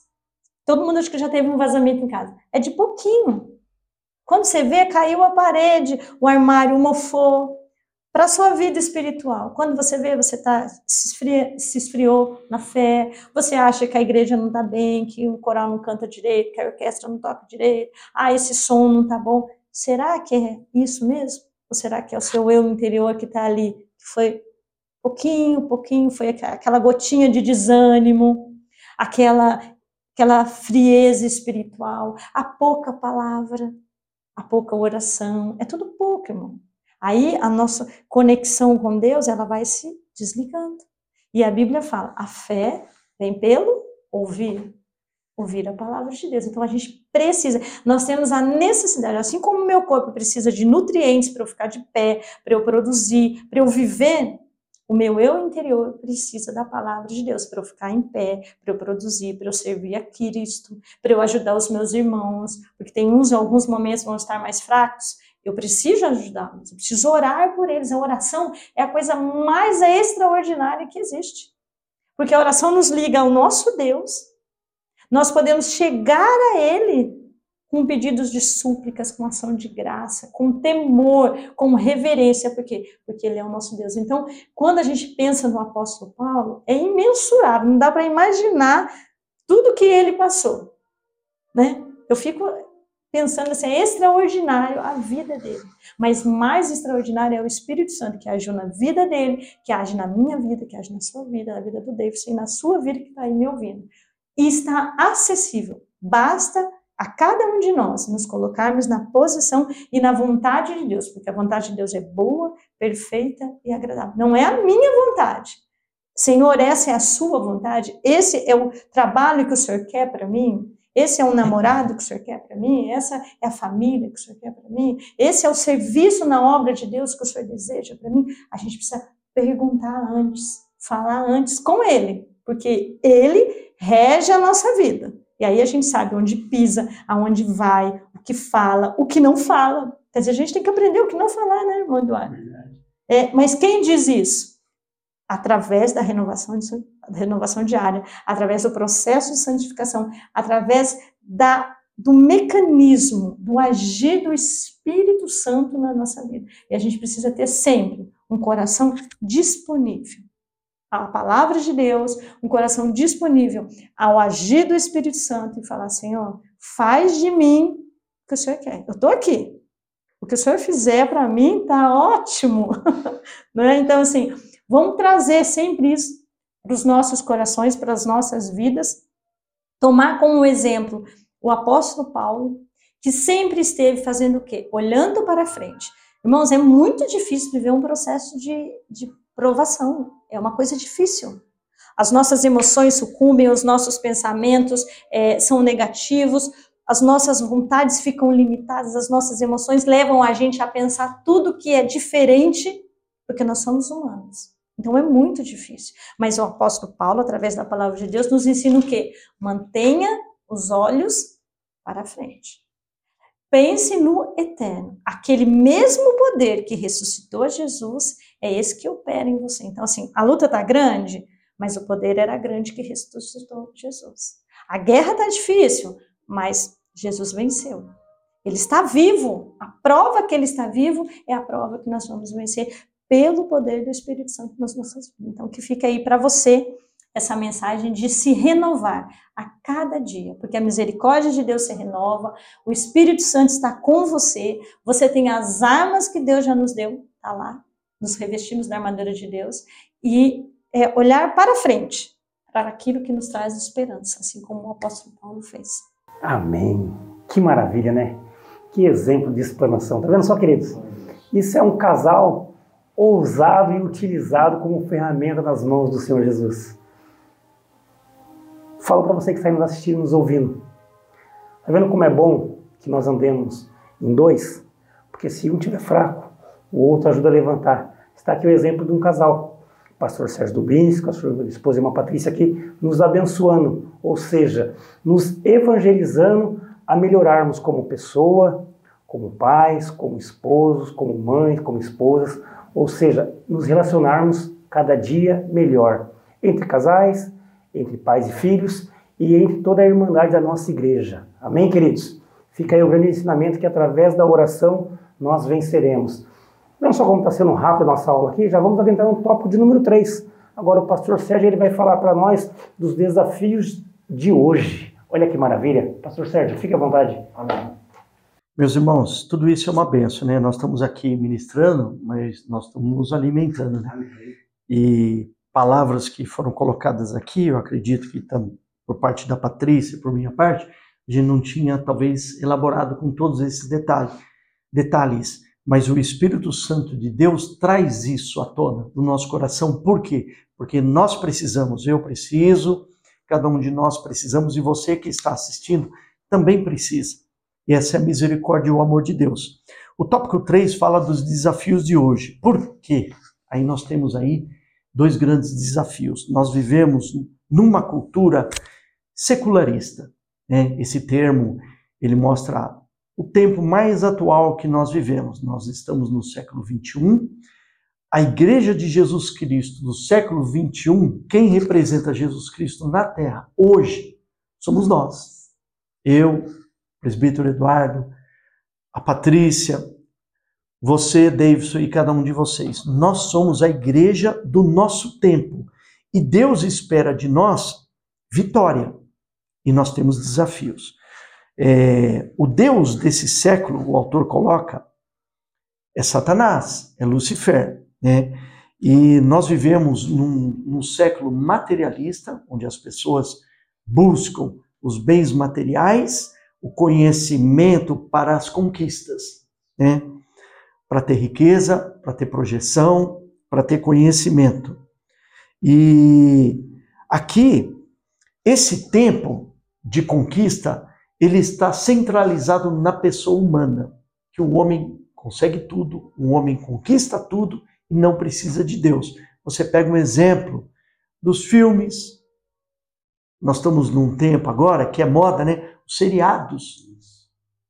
Todo mundo acha que já teve um vazamento em casa. É de pouquinho. Quando você vê, caiu a parede, o armário mofou. Para a sua vida espiritual, quando você vê, você tá, se, esfria, se esfriou na fé, você acha que a igreja não está bem, que o coral não canta direito, que a orquestra não toca direito, ah, esse som não está bom. Será que é isso mesmo? Ou será que é o seu eu interior que está ali, que foi pouquinho, pouquinho, foi aquela gotinha de desânimo, aquela aquela frieza espiritual, a pouca palavra, a pouca oração, é tudo pouco, irmão. Aí a nossa conexão com Deus, ela vai se desligando. E a Bíblia fala, a fé vem pelo ouvir, ouvir a palavra de Deus. Então a gente precisa, nós temos a necessidade, assim como meu corpo precisa de nutrientes para eu ficar de pé, para eu produzir, para eu viver, o meu eu interior precisa da palavra de Deus para eu ficar em pé, para eu produzir, para eu servir a Cristo, para eu ajudar os meus irmãos, porque tem uns, alguns momentos vão estar mais fracos. Eu preciso ajudá-los, eu preciso orar por eles. A oração é a coisa mais extraordinária que existe. Porque a oração nos liga ao nosso Deus. Nós podemos chegar a Ele com pedidos de súplicas, com ação de graça, com temor, com reverência, por quê? Porque ele é o nosso Deus. Então, quando a gente pensa no apóstolo Paulo, é imensurável, não dá para imaginar tudo que ele passou, né? Eu fico pensando assim, é extraordinário a vida dele, mas mais extraordinário é o Espírito Santo que agiu na vida dele, que age na minha vida, que age na sua vida, na vida do David e na sua vida que está aí me ouvindo. E está acessível, basta a cada um de nós nos colocarmos na posição e na vontade de Deus, porque a vontade de Deus é boa, perfeita e agradável. Não é a minha vontade. Senhor, essa é a sua vontade? Esse é o trabalho que o Senhor quer para mim? Esse é o namorado que o Senhor quer para mim? Essa é a família que o Senhor quer para mim? Esse é o serviço na obra de Deus que o Senhor deseja para mim? A gente precisa perguntar antes, falar antes com Ele, porque Ele rege a nossa vida. E aí a gente sabe onde pisa, aonde vai, o que fala, o que não fala. Quer dizer, a gente tem que aprender o que não falar, né, irmão Eduardo? É, mas quem diz isso? Através da renovação, de, renovação diária, através do processo de santificação, através da, do mecanismo, do agir do Espírito Santo na nossa vida. E a gente precisa ter sempre um coração disponível à palavra de Deus, um coração disponível ao agir do Espírito Santo e falar: Senhor, faz de mim o que o Senhor quer. Eu estou aqui. O que o Senhor fizer para mim está ótimo. né? Então, assim, vamos trazer sempre isso para os nossos corações, para as nossas vidas. Tomar como exemplo o apóstolo Paulo, que sempre esteve fazendo o quê? Olhando para frente. Irmãos, é muito difícil viver um processo de, de provação. É uma coisa difícil. As nossas emoções sucumbem, os nossos pensamentos é, são negativos, as nossas vontades ficam limitadas, as nossas emoções levam a gente a pensar tudo que é diferente, porque nós somos humanos. Então é muito difícil. Mas o apóstolo Paulo, através da palavra de Deus, nos ensina o quê? Mantenha os olhos para frente. Pense no eterno. Aquele mesmo poder que ressuscitou Jesus é esse que opera em você. Então, assim, a luta está grande, mas o poder era grande que ressuscitou Jesus. A guerra está difícil, mas Jesus venceu. Ele está vivo. A prova que ele está vivo é a prova que nós vamos vencer pelo poder do Espírito Santo nas nossas vidas. Então, que fica aí para você essa mensagem de se renovar a cada dia, porque a misericórdia de Deus se renova, o Espírito Santo está com você, você tem as armas que Deus já nos deu, tá lá, nos revestimos da armadura de Deus e é, olhar para frente, para aquilo que nos traz esperança, assim como o apóstolo Paulo fez. Amém. Que maravilha, né? Que exemplo de explanação. Tá vendo só, queridos? Isso é um casal ousado e utilizado como ferramenta nas mãos do Senhor Jesus. Falo para você que está nos assistindo, nos ouvindo. Está vendo como é bom que nós andemos em dois? Porque se um tiver fraco, o outro ajuda a levantar. Está aqui o exemplo de um casal. O pastor Sérgio Dubins, com a sua esposa Irmã Patrícia aqui, nos abençoando, ou seja, nos evangelizando a melhorarmos como pessoa, como pais, como esposos, como mães, como esposas, ou seja, nos relacionarmos cada dia melhor entre casais, entre pais e filhos e entre toda a irmandade da nossa igreja. Amém, queridos? Fica aí o grande ensinamento que através da oração nós venceremos. Não só como está sendo rápido a nossa aula aqui, já vamos adentrar no tópico de número 3. Agora o pastor Sérgio ele vai falar para nós dos desafios de hoje. Olha que maravilha. Pastor Sérgio, fique à vontade. Amém. Meus irmãos, tudo isso é uma benção, né? Nós estamos aqui ministrando, mas nós estamos nos alimentando, né? E palavras que foram colocadas aqui, eu acredito que por parte da Patrícia, por minha parte, a gente não tinha talvez elaborado com todos esses detalhes, detalhes, mas o Espírito Santo de Deus traz isso à tona no nosso coração. Por quê? Porque nós precisamos, eu preciso, cada um de nós precisamos e você que está assistindo também precisa. E essa é a misericórdia e o amor de Deus. O tópico 3 fala dos desafios de hoje. Por quê? Aí nós temos aí dois grandes desafios. Nós vivemos numa cultura secularista. Né? Esse termo ele mostra o tempo mais atual que nós vivemos. Nós estamos no século 21. A Igreja de Jesus Cristo do século 21, quem representa Jesus Cristo na Terra hoje somos nós. Eu, presbítero Eduardo, a Patrícia, você, Davidson e cada um de vocês. Nós somos a igreja do nosso tempo. E Deus espera de nós vitória. E nós temos desafios. É, o Deus desse século, o autor coloca, é Satanás, é Lucifer. Né? E nós vivemos num, num século materialista, onde as pessoas buscam os bens materiais, o conhecimento para as conquistas. Né? para ter riqueza, para ter projeção, para ter conhecimento. E aqui, esse tempo de conquista, ele está centralizado na pessoa humana, que o homem consegue tudo, o homem conquista tudo e não precisa de Deus. Você pega um exemplo dos filmes. Nós estamos num tempo agora que é moda, né? Os seriados,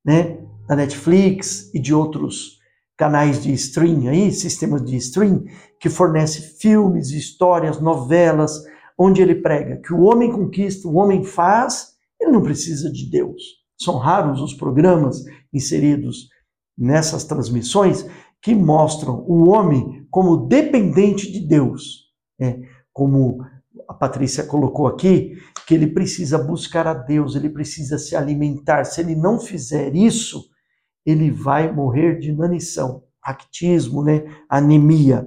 né? Da Netflix e de outros canais de stream aí, sistemas de stream, que fornece filmes, histórias, novelas, onde ele prega que o homem conquista, o homem faz, ele não precisa de Deus. São raros os programas inseridos nessas transmissões que mostram o homem como dependente de Deus. Né? Como a Patrícia colocou aqui, que ele precisa buscar a Deus, ele precisa se alimentar. Se ele não fizer isso, ele vai morrer de inanição, actismo, né? anemia.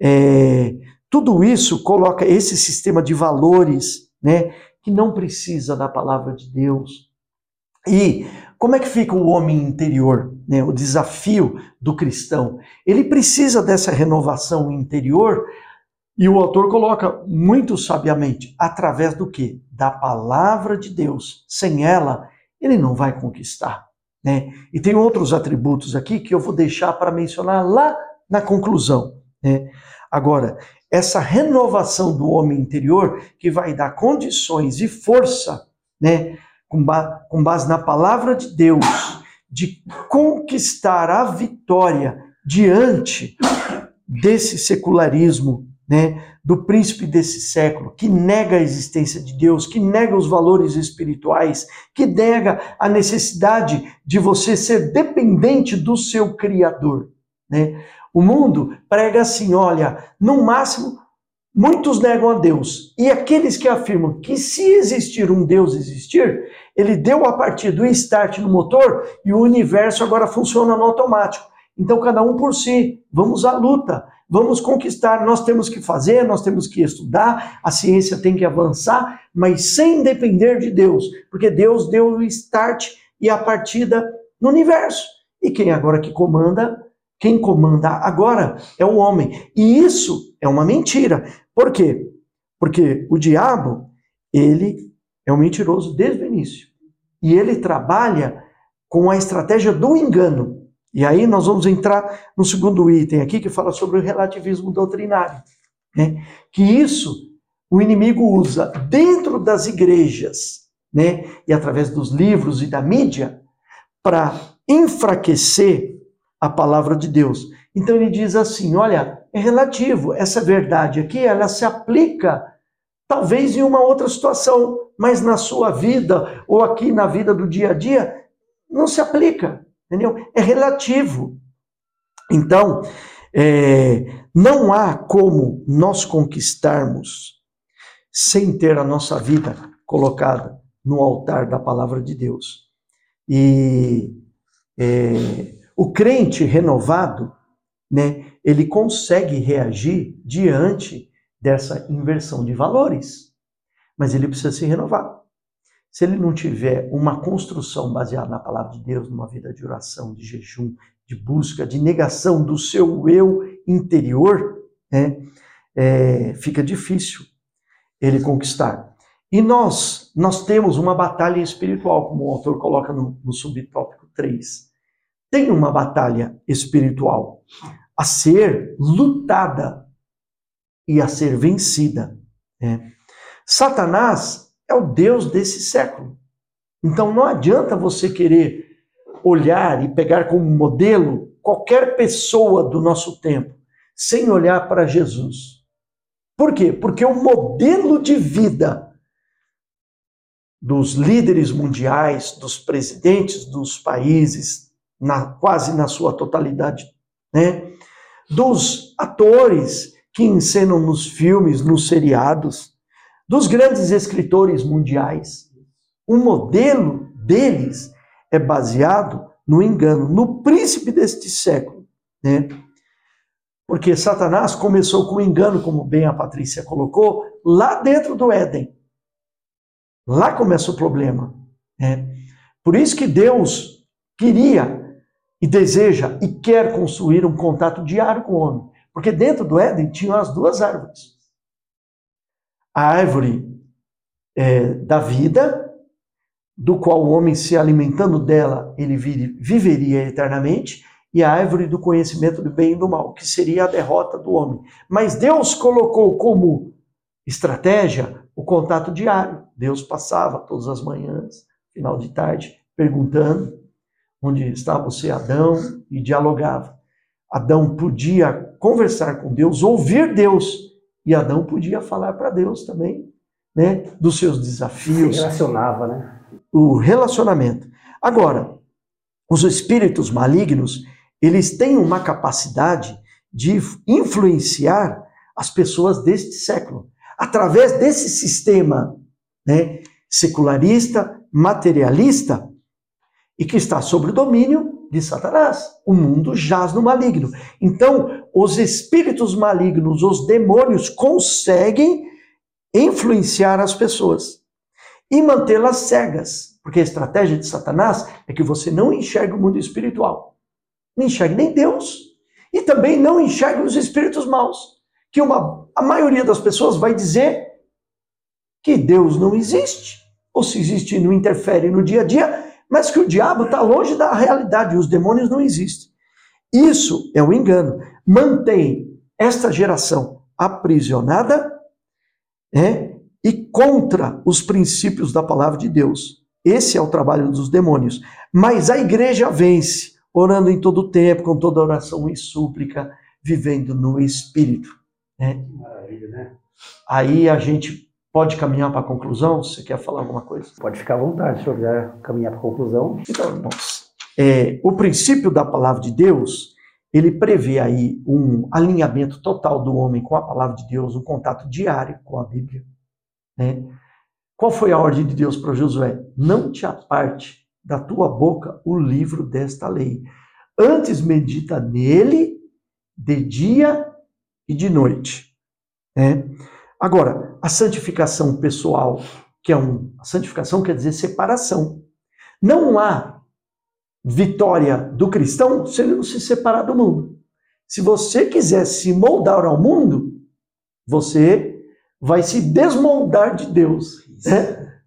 É, tudo isso coloca esse sistema de valores, né, que não precisa da palavra de Deus. E como é que fica o homem interior, né, o desafio do cristão? Ele precisa dessa renovação interior e o autor coloca muito sabiamente, através do que? Da palavra de Deus. Sem ela, ele não vai conquistar. Né? E tem outros atributos aqui que eu vou deixar para mencionar lá na conclusão. Né? Agora, essa renovação do homem interior que vai dar condições e força, né, com, ba com base na palavra de Deus, de conquistar a vitória diante desse secularismo, né, do príncipe desse século, que nega a existência de Deus, que nega os valores espirituais, que nega a necessidade de você ser dependente do seu Criador. Né? O mundo prega assim: olha, no máximo, muitos negam a Deus. E aqueles que afirmam que se existir um Deus existir, ele deu a partir do start no motor e o universo agora funciona no automático. Então, cada um por si, vamos à luta, vamos conquistar. Nós temos que fazer, nós temos que estudar, a ciência tem que avançar, mas sem depender de Deus, porque Deus deu o start e a partida no universo. E quem agora que comanda quem comanda agora é o homem. E isso é uma mentira. Por quê? Porque o diabo, ele é um mentiroso desde o início. E ele trabalha com a estratégia do engano. E aí nós vamos entrar no segundo item aqui, que fala sobre o relativismo doutrinário. Né? Que isso o inimigo usa dentro das igrejas, né? e através dos livros e da mídia, para enfraquecer a palavra de Deus. Então ele diz assim: olha, é relativo, essa verdade aqui, ela se aplica talvez em uma outra situação, mas na sua vida ou aqui na vida do dia a dia não se aplica, entendeu? É relativo. Então, é, não há como nós conquistarmos sem ter a nossa vida colocada no altar da palavra de Deus. E é, o crente renovado, né, ele consegue reagir diante dessa inversão de valores, mas ele precisa se renovar. Se ele não tiver uma construção baseada na palavra de Deus, numa vida de oração, de jejum, de busca, de negação do seu eu interior, né, é, fica difícil ele conquistar. E nós, nós temos uma batalha espiritual, como o autor coloca no, no subtópico 3 tem uma batalha espiritual a ser lutada e a ser vencida. Né? Satanás é o Deus desse século. Então não adianta você querer olhar e pegar como modelo qualquer pessoa do nosso tempo sem olhar para Jesus. Por quê? Porque o modelo de vida dos líderes mundiais, dos presidentes dos países, na, quase na sua totalidade, né? Dos atores que encenam nos filmes, nos seriados, dos grandes escritores mundiais. O modelo deles é baseado no engano, no príncipe deste século, né? Porque Satanás começou com engano, como bem a Patrícia colocou, lá dentro do Éden. Lá começa o problema. Né? Por isso que Deus queria e deseja e quer construir um contato diário com o homem. Porque dentro do Éden tinham as duas árvores. A árvore é, da vida, do qual o homem se alimentando dela, ele viveria eternamente, e a árvore do conhecimento do bem e do mal, que seria a derrota do homem. Mas Deus colocou como estratégia o contato diário. Deus passava todas as manhãs, final de tarde, perguntando onde estava você, Adão, e dialogava. Adão podia conversar com Deus, ouvir Deus, e Adão podia falar para Deus também, né, dos seus desafios. Se relacionava, né? O relacionamento. Agora, os espíritos malignos, eles têm uma capacidade de influenciar as pessoas deste século através desse sistema né, secularista, materialista e que está sob o domínio de Satanás. O mundo jaz no maligno. Então, os espíritos malignos, os demônios, conseguem influenciar as pessoas e mantê-las cegas. Porque a estratégia de Satanás é que você não enxergue o mundo espiritual. Não enxergue nem Deus. E também não enxergue os espíritos maus. Que uma, a maioria das pessoas vai dizer que Deus não existe. Ou se existe, não interfere no dia a dia, mas que o diabo está longe da realidade, os demônios não existem. Isso é um engano. Mantém esta geração aprisionada é, e contra os princípios da palavra de Deus. Esse é o trabalho dos demônios. Mas a igreja vence, orando em todo o tempo, com toda oração e súplica, vivendo no Espírito. Né? Maravilha, né? Aí a gente pode caminhar para a conclusão. Você quer falar alguma coisa? Pode ficar à vontade, se eu quiser caminhar para a conclusão. Então, irmãos, é, o princípio da palavra de Deus, ele prevê aí um alinhamento total do homem com a palavra de Deus, um contato diário com a Bíblia. Né? Qual foi a ordem de Deus para Josué? Não te aparte da tua boca o livro desta lei. Antes medita nele de dia e de noite. Né? Agora, a santificação pessoal, que é um. A santificação quer dizer separação. Não há vitória do cristão se ele não se separar do mundo. Se você quiser se moldar ao mundo, você vai se desmoldar de Deus. Né?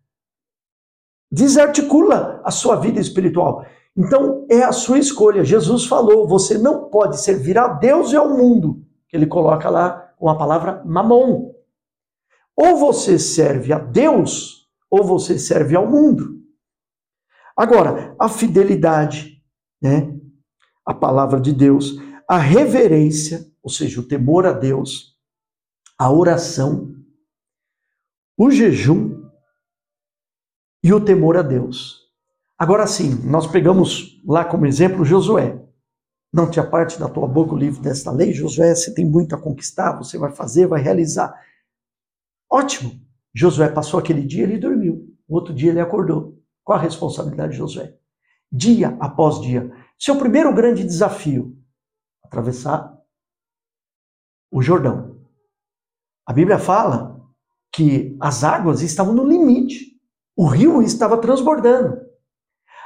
Desarticula a sua vida espiritual. Então é a sua escolha. Jesus falou: você não pode servir a Deus e ao mundo. Ele coloca lá com a palavra mamon. Ou você serve a Deus, ou você serve ao mundo. Agora, a fidelidade, né? A palavra de Deus, a reverência, ou seja, o temor a Deus, a oração, o jejum e o temor a Deus. Agora sim, nós pegamos lá como exemplo Josué. Não te aparte da tua boca o livro desta lei, Josué, você tem muito a conquistar, você vai fazer, vai realizar. Ótimo. Josué passou aquele dia, ele dormiu. O outro dia ele acordou. Qual a responsabilidade de Josué? Dia após dia. Seu primeiro grande desafio: atravessar o Jordão. A Bíblia fala que as águas estavam no limite. O rio estava transbordando.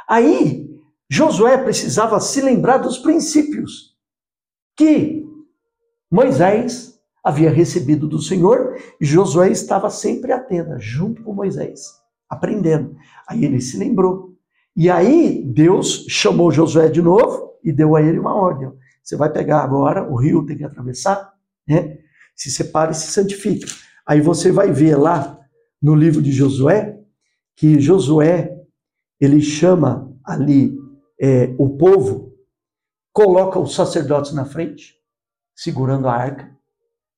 Aí, Josué precisava se lembrar dos princípios que Moisés havia recebido do Senhor, e Josué estava sempre à tenda, junto com Moisés, aprendendo. Aí ele se lembrou. E aí Deus chamou Josué de novo e deu a ele uma ordem. Você vai pegar agora, o rio tem que atravessar, né? Se separe e se santifique. Aí você vai ver lá no livro de Josué que Josué ele chama ali é, o povo, coloca os sacerdotes na frente, segurando a arca,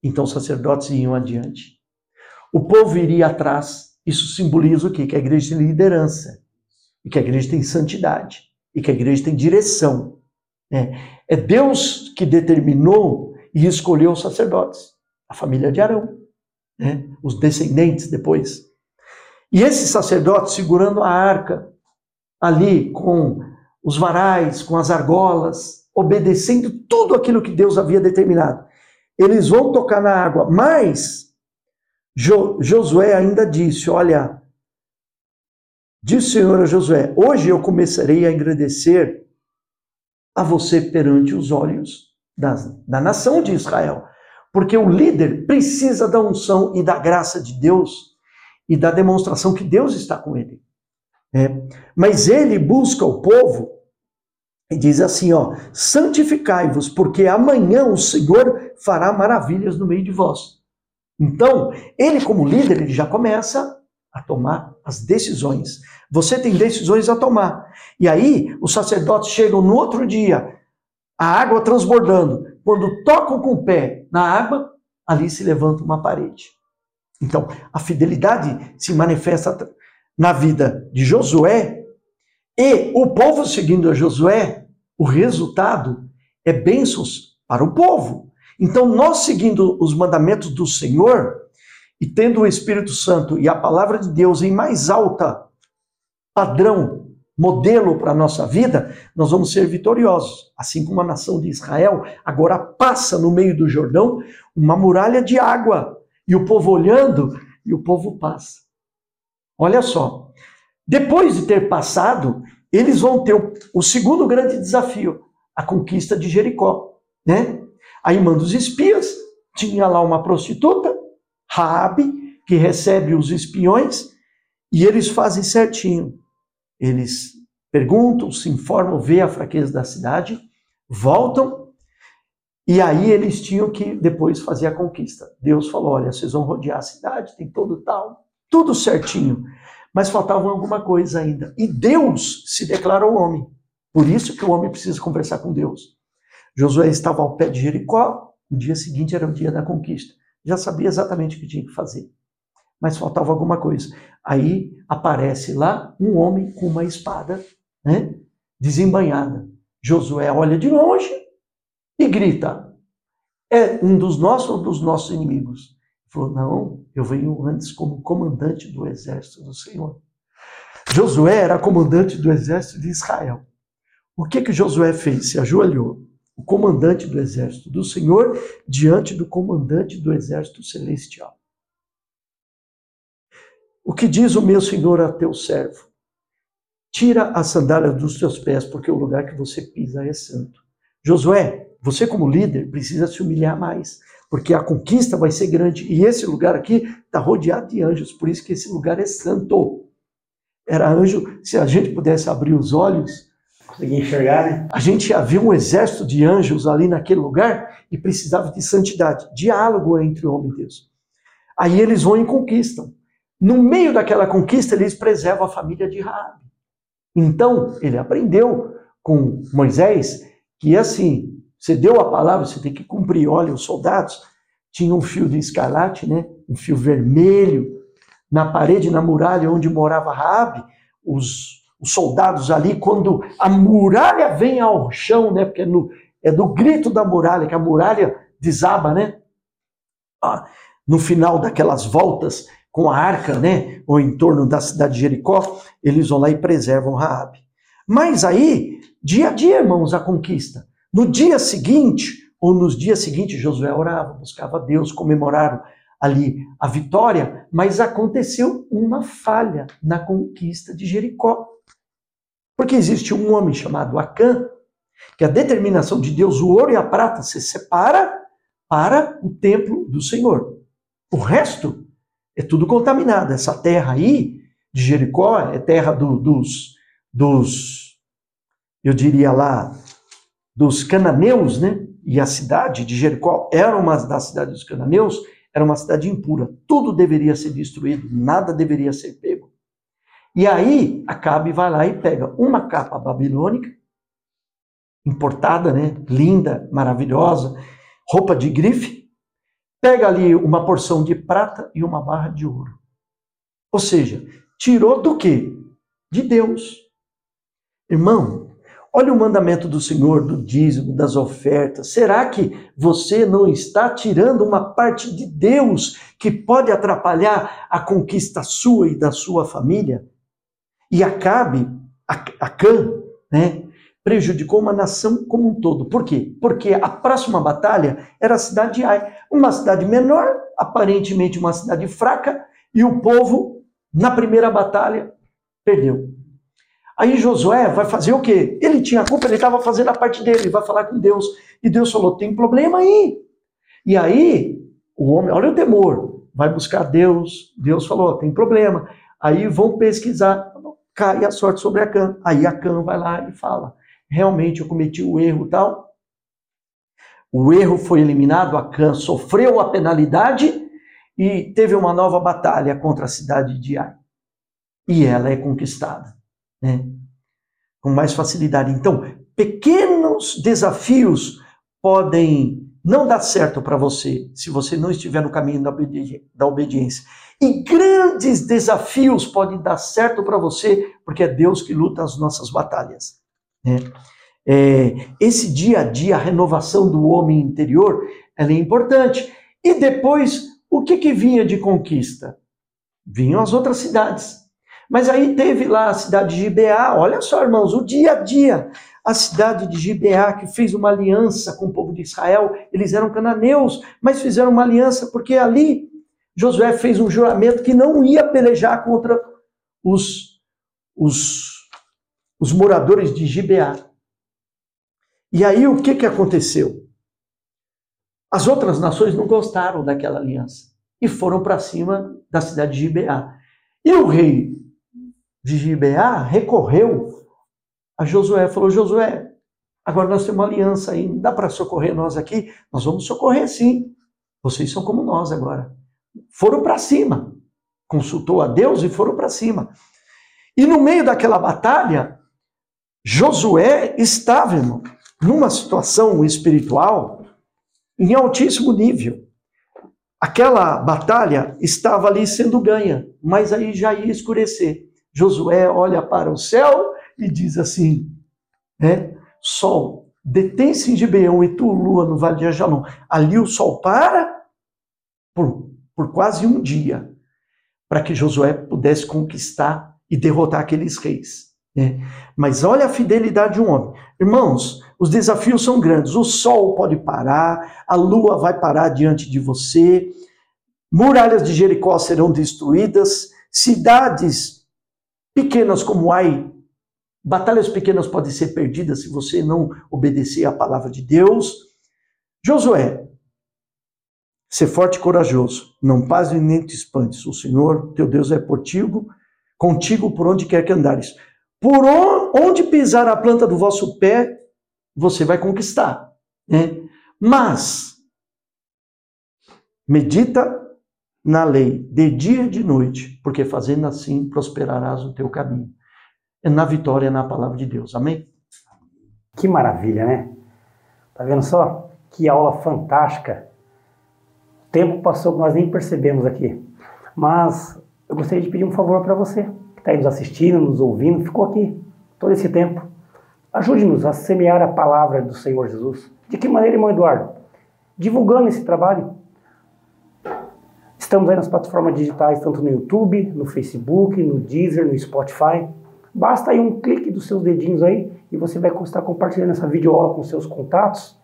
então os sacerdotes iam adiante. O povo iria atrás. Isso simboliza o quê? Que a igreja tem liderança. E que a igreja tem santidade. E que a igreja tem direção. É, é Deus que determinou e escolheu os sacerdotes. A família de Arão. Né? Os descendentes depois. E esses sacerdotes segurando a arca, ali com os varais, com as argolas, obedecendo tudo aquilo que Deus havia determinado eles vão tocar na água. Mas jo, Josué ainda disse: Olha, disse o Senhor a Josué: Hoje eu começarei a agradecer a você perante os olhos da, da nação de Israel. Porque o líder precisa da unção e da graça de Deus e da demonstração que Deus está com ele. É. Mas ele busca o povo e diz assim, ó, santificai-vos, porque amanhã o Senhor fará maravilhas no meio de vós. Então, ele como líder, ele já começa a tomar as decisões. Você tem decisões a tomar. E aí, os sacerdotes chegam no outro dia, a água transbordando. Quando tocam com o pé na água, ali se levanta uma parede. Então, a fidelidade se manifesta na vida de Josué e o povo seguindo a Josué, o resultado é bênçãos para o povo. Então, nós seguindo os mandamentos do Senhor e tendo o Espírito Santo e a palavra de Deus em mais alta padrão, modelo para a nossa vida, nós vamos ser vitoriosos. Assim como a nação de Israel agora passa no meio do Jordão uma muralha de água e o povo olhando e o povo passa. Olha só, depois de ter passado, eles vão ter o, segundo grande desafio, a conquista de Jericó, né? Aí manda os espias, tinha lá uma prostituta, Raabe, que recebe os espiões, e eles fazem certinho. Eles perguntam, se informam, vê a fraqueza da cidade, voltam, e aí eles tinham que depois fazer a conquista. Deus falou: olha, vocês vão rodear a cidade, tem todo tal, tudo certinho. Mas faltava alguma coisa ainda. E Deus se declarou homem. Por isso que o homem precisa conversar com Deus. Josué estava ao pé de Jericó, no dia seguinte era o dia da conquista. Já sabia exatamente o que tinha que fazer. Mas faltava alguma coisa. Aí aparece lá um homem com uma espada, né, desembanhada. Josué olha de longe e grita: É um dos nossos ou dos nossos inimigos? Ele falou: Não, eu venho antes como comandante do exército do Senhor. Josué era comandante do exército de Israel. O que que Josué fez? Se ajoelhou o comandante do exército do Senhor diante do comandante do exército celestial. O que diz o meu Senhor a teu servo? Tira a sandália dos teus pés, porque o lugar que você pisa é santo. Josué, você como líder precisa se humilhar mais, porque a conquista vai ser grande e esse lugar aqui está rodeado de anjos, por isso que esse lugar é santo. Era anjo, se a gente pudesse abrir os olhos, Conseguir enxergar, né? A gente havia um exército de anjos ali naquele lugar e precisava de santidade, diálogo entre o homem e Deus. Aí eles vão e conquistam. No meio daquela conquista, eles preservam a família de Raab. Então, ele aprendeu com Moisés que assim, você deu a palavra, você tem que cumprir. Olha, os soldados tinham um fio de escarlate, né? Um fio vermelho na parede, na muralha onde morava Raabe. Os os soldados ali, quando a muralha vem ao chão, né? Porque é, no, é do grito da muralha que a muralha desaba, né? Ah, no final daquelas voltas com a arca, né? Ou em torno da cidade de Jericó, eles vão lá e preservam Raabe. Mas aí, dia a dia, irmãos, a conquista. No dia seguinte, ou nos dias seguintes, Josué orava, buscava Deus, comemoraram ali a vitória, mas aconteceu uma falha na conquista de Jericó. Porque existe um homem chamado Acã, que a determinação de Deus, o ouro e a prata, se separa para o templo do Senhor. O resto é tudo contaminado. Essa terra aí, de Jericó, é terra do, dos, dos, eu diria lá, dos cananeus, né? E a cidade de Jericó era uma das cidades dos cananeus, era uma cidade impura. Tudo deveria ser destruído, nada deveria ser. E aí, Acabe vai lá e pega uma capa babilônica, importada, né? Linda, maravilhosa, roupa de grife, pega ali uma porção de prata e uma barra de ouro. Ou seja, tirou do quê? De Deus. Irmão, olha o mandamento do Senhor do dízimo, das ofertas. Será que você não está tirando uma parte de Deus que pode atrapalhar a conquista sua e da sua família? E Acabe, Acã, né, prejudicou uma nação como um todo. Por quê? Porque a próxima batalha era a cidade de Ai, uma cidade menor, aparentemente uma cidade fraca, e o povo, na primeira batalha, perdeu. Aí Josué vai fazer o quê? Ele tinha culpa, ele estava fazendo a parte dele, ele vai falar com Deus. E Deus falou: tem problema aí. E aí, o homem, olha o temor, vai buscar Deus. Deus falou: tem problema. Aí vão pesquisar cai a sorte sobre Acã. Aí Acã vai lá e fala: realmente eu cometi o erro tal. O erro foi eliminado, Acã sofreu a penalidade e teve uma nova batalha contra a cidade de Ai. E ela é conquistada, né? Com mais facilidade. Então, pequenos desafios podem não dar certo para você se você não estiver no caminho da obediência. E grandes desafios podem dar certo para você, porque é Deus que luta as nossas batalhas. Né? é, esse dia a dia, a renovação do homem interior, ela é importante. E depois, o que, que vinha de conquista? Vinham as outras cidades. Mas aí teve lá a cidade de Gibeá, olha só, irmãos, o dia a dia. A cidade de Gibeá, que fez uma aliança com o povo de Israel, eles eram cananeus, mas fizeram uma aliança porque ali Josué fez um juramento que não ia pelejar contra os, os, os moradores de Gibeá. E aí o que, que aconteceu? As outras nações não gostaram daquela aliança e foram para cima da cidade de Gibeá. E o rei de Gibeá recorreu a Josué, falou: Josué, agora nós temos uma aliança aí, dá para socorrer nós aqui? Nós vamos socorrer sim. Vocês são como nós agora. Foram para cima. Consultou a Deus e foram para cima. E no meio daquela batalha, Josué estava, irmão, numa situação espiritual em altíssimo nível. Aquela batalha estava ali sendo ganha, mas aí já ia escurecer. Josué olha para o céu e diz assim: né? Sol, detém-se em Gibeão e tu, lua, no vale de Ajalon. Ali o sol para por, por quase um dia, para que Josué pudesse conquistar e derrotar aqueles reis. Né? Mas olha a fidelidade de um homem. Irmãos, os desafios são grandes. O sol pode parar, a lua vai parar diante de você, muralhas de Jericó serão destruídas, cidades pequenas como Ai, batalhas pequenas podem ser perdidas se você não obedecer à palavra de Deus. Josué, ser forte e corajoso, não paz nem te espantes. O Senhor, teu Deus, é contigo, contigo por onde quer que andares. Por onde pisar a planta do vosso pé, você vai conquistar. Né? Mas, medita na lei de dia e de noite, porque fazendo assim prosperarás o teu caminho. É na vitória, na palavra de Deus. Amém? Que maravilha, né? Tá vendo só? Que aula fantástica. O tempo passou que nós nem percebemos aqui. Mas eu gostaria de pedir um favor para você, que está aí nos assistindo, nos ouvindo, ficou aqui todo esse tempo. Ajude-nos a semear a palavra do Senhor Jesus. De que maneira, irmão Eduardo? Divulgando esse trabalho. Estamos aí nas plataformas digitais, tanto no YouTube, no Facebook, no Deezer, no Spotify. Basta aí um clique dos seus dedinhos aí e você vai estar compartilhando essa videoaula com seus contatos.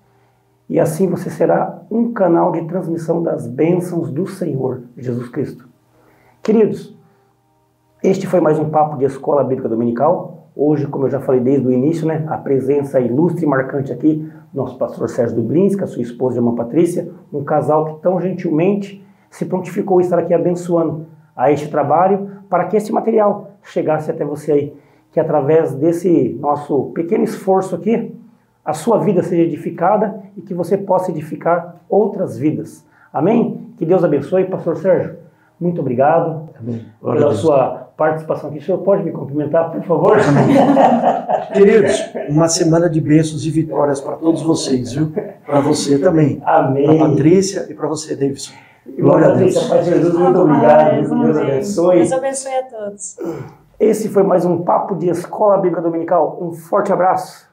E assim você será um canal de transmissão das bênçãos do Senhor Jesus Cristo. Queridos, este foi mais um papo de Escola Bíblica Dominical. Hoje, como eu já falei desde o início, né, a presença ilustre e marcante aqui do nosso pastor Sérgio Dublins, com a sua esposa, irmã Patrícia, um casal que tão gentilmente se prontificou a estar aqui abençoando a este trabalho para que esse material chegasse até você aí. Que através desse nosso pequeno esforço aqui, a sua vida seja edificada e que você possa edificar outras vidas. Amém? Que Deus abençoe, pastor Sérgio. Muito obrigado Amém. pela sua participação aqui. O senhor pode me cumprimentar, por favor? Queridos, uma semana de bênçãos e vitórias para todos vocês, viu? Para você também. Amém. Para Patrícia e para você, Davidson. Glória a Deus. Pai Jesus, muito obrigado. Deus abençoe. Deus abençoe a todos. Esse foi mais um Papo de Escola Bíblica Dominical. Um forte abraço.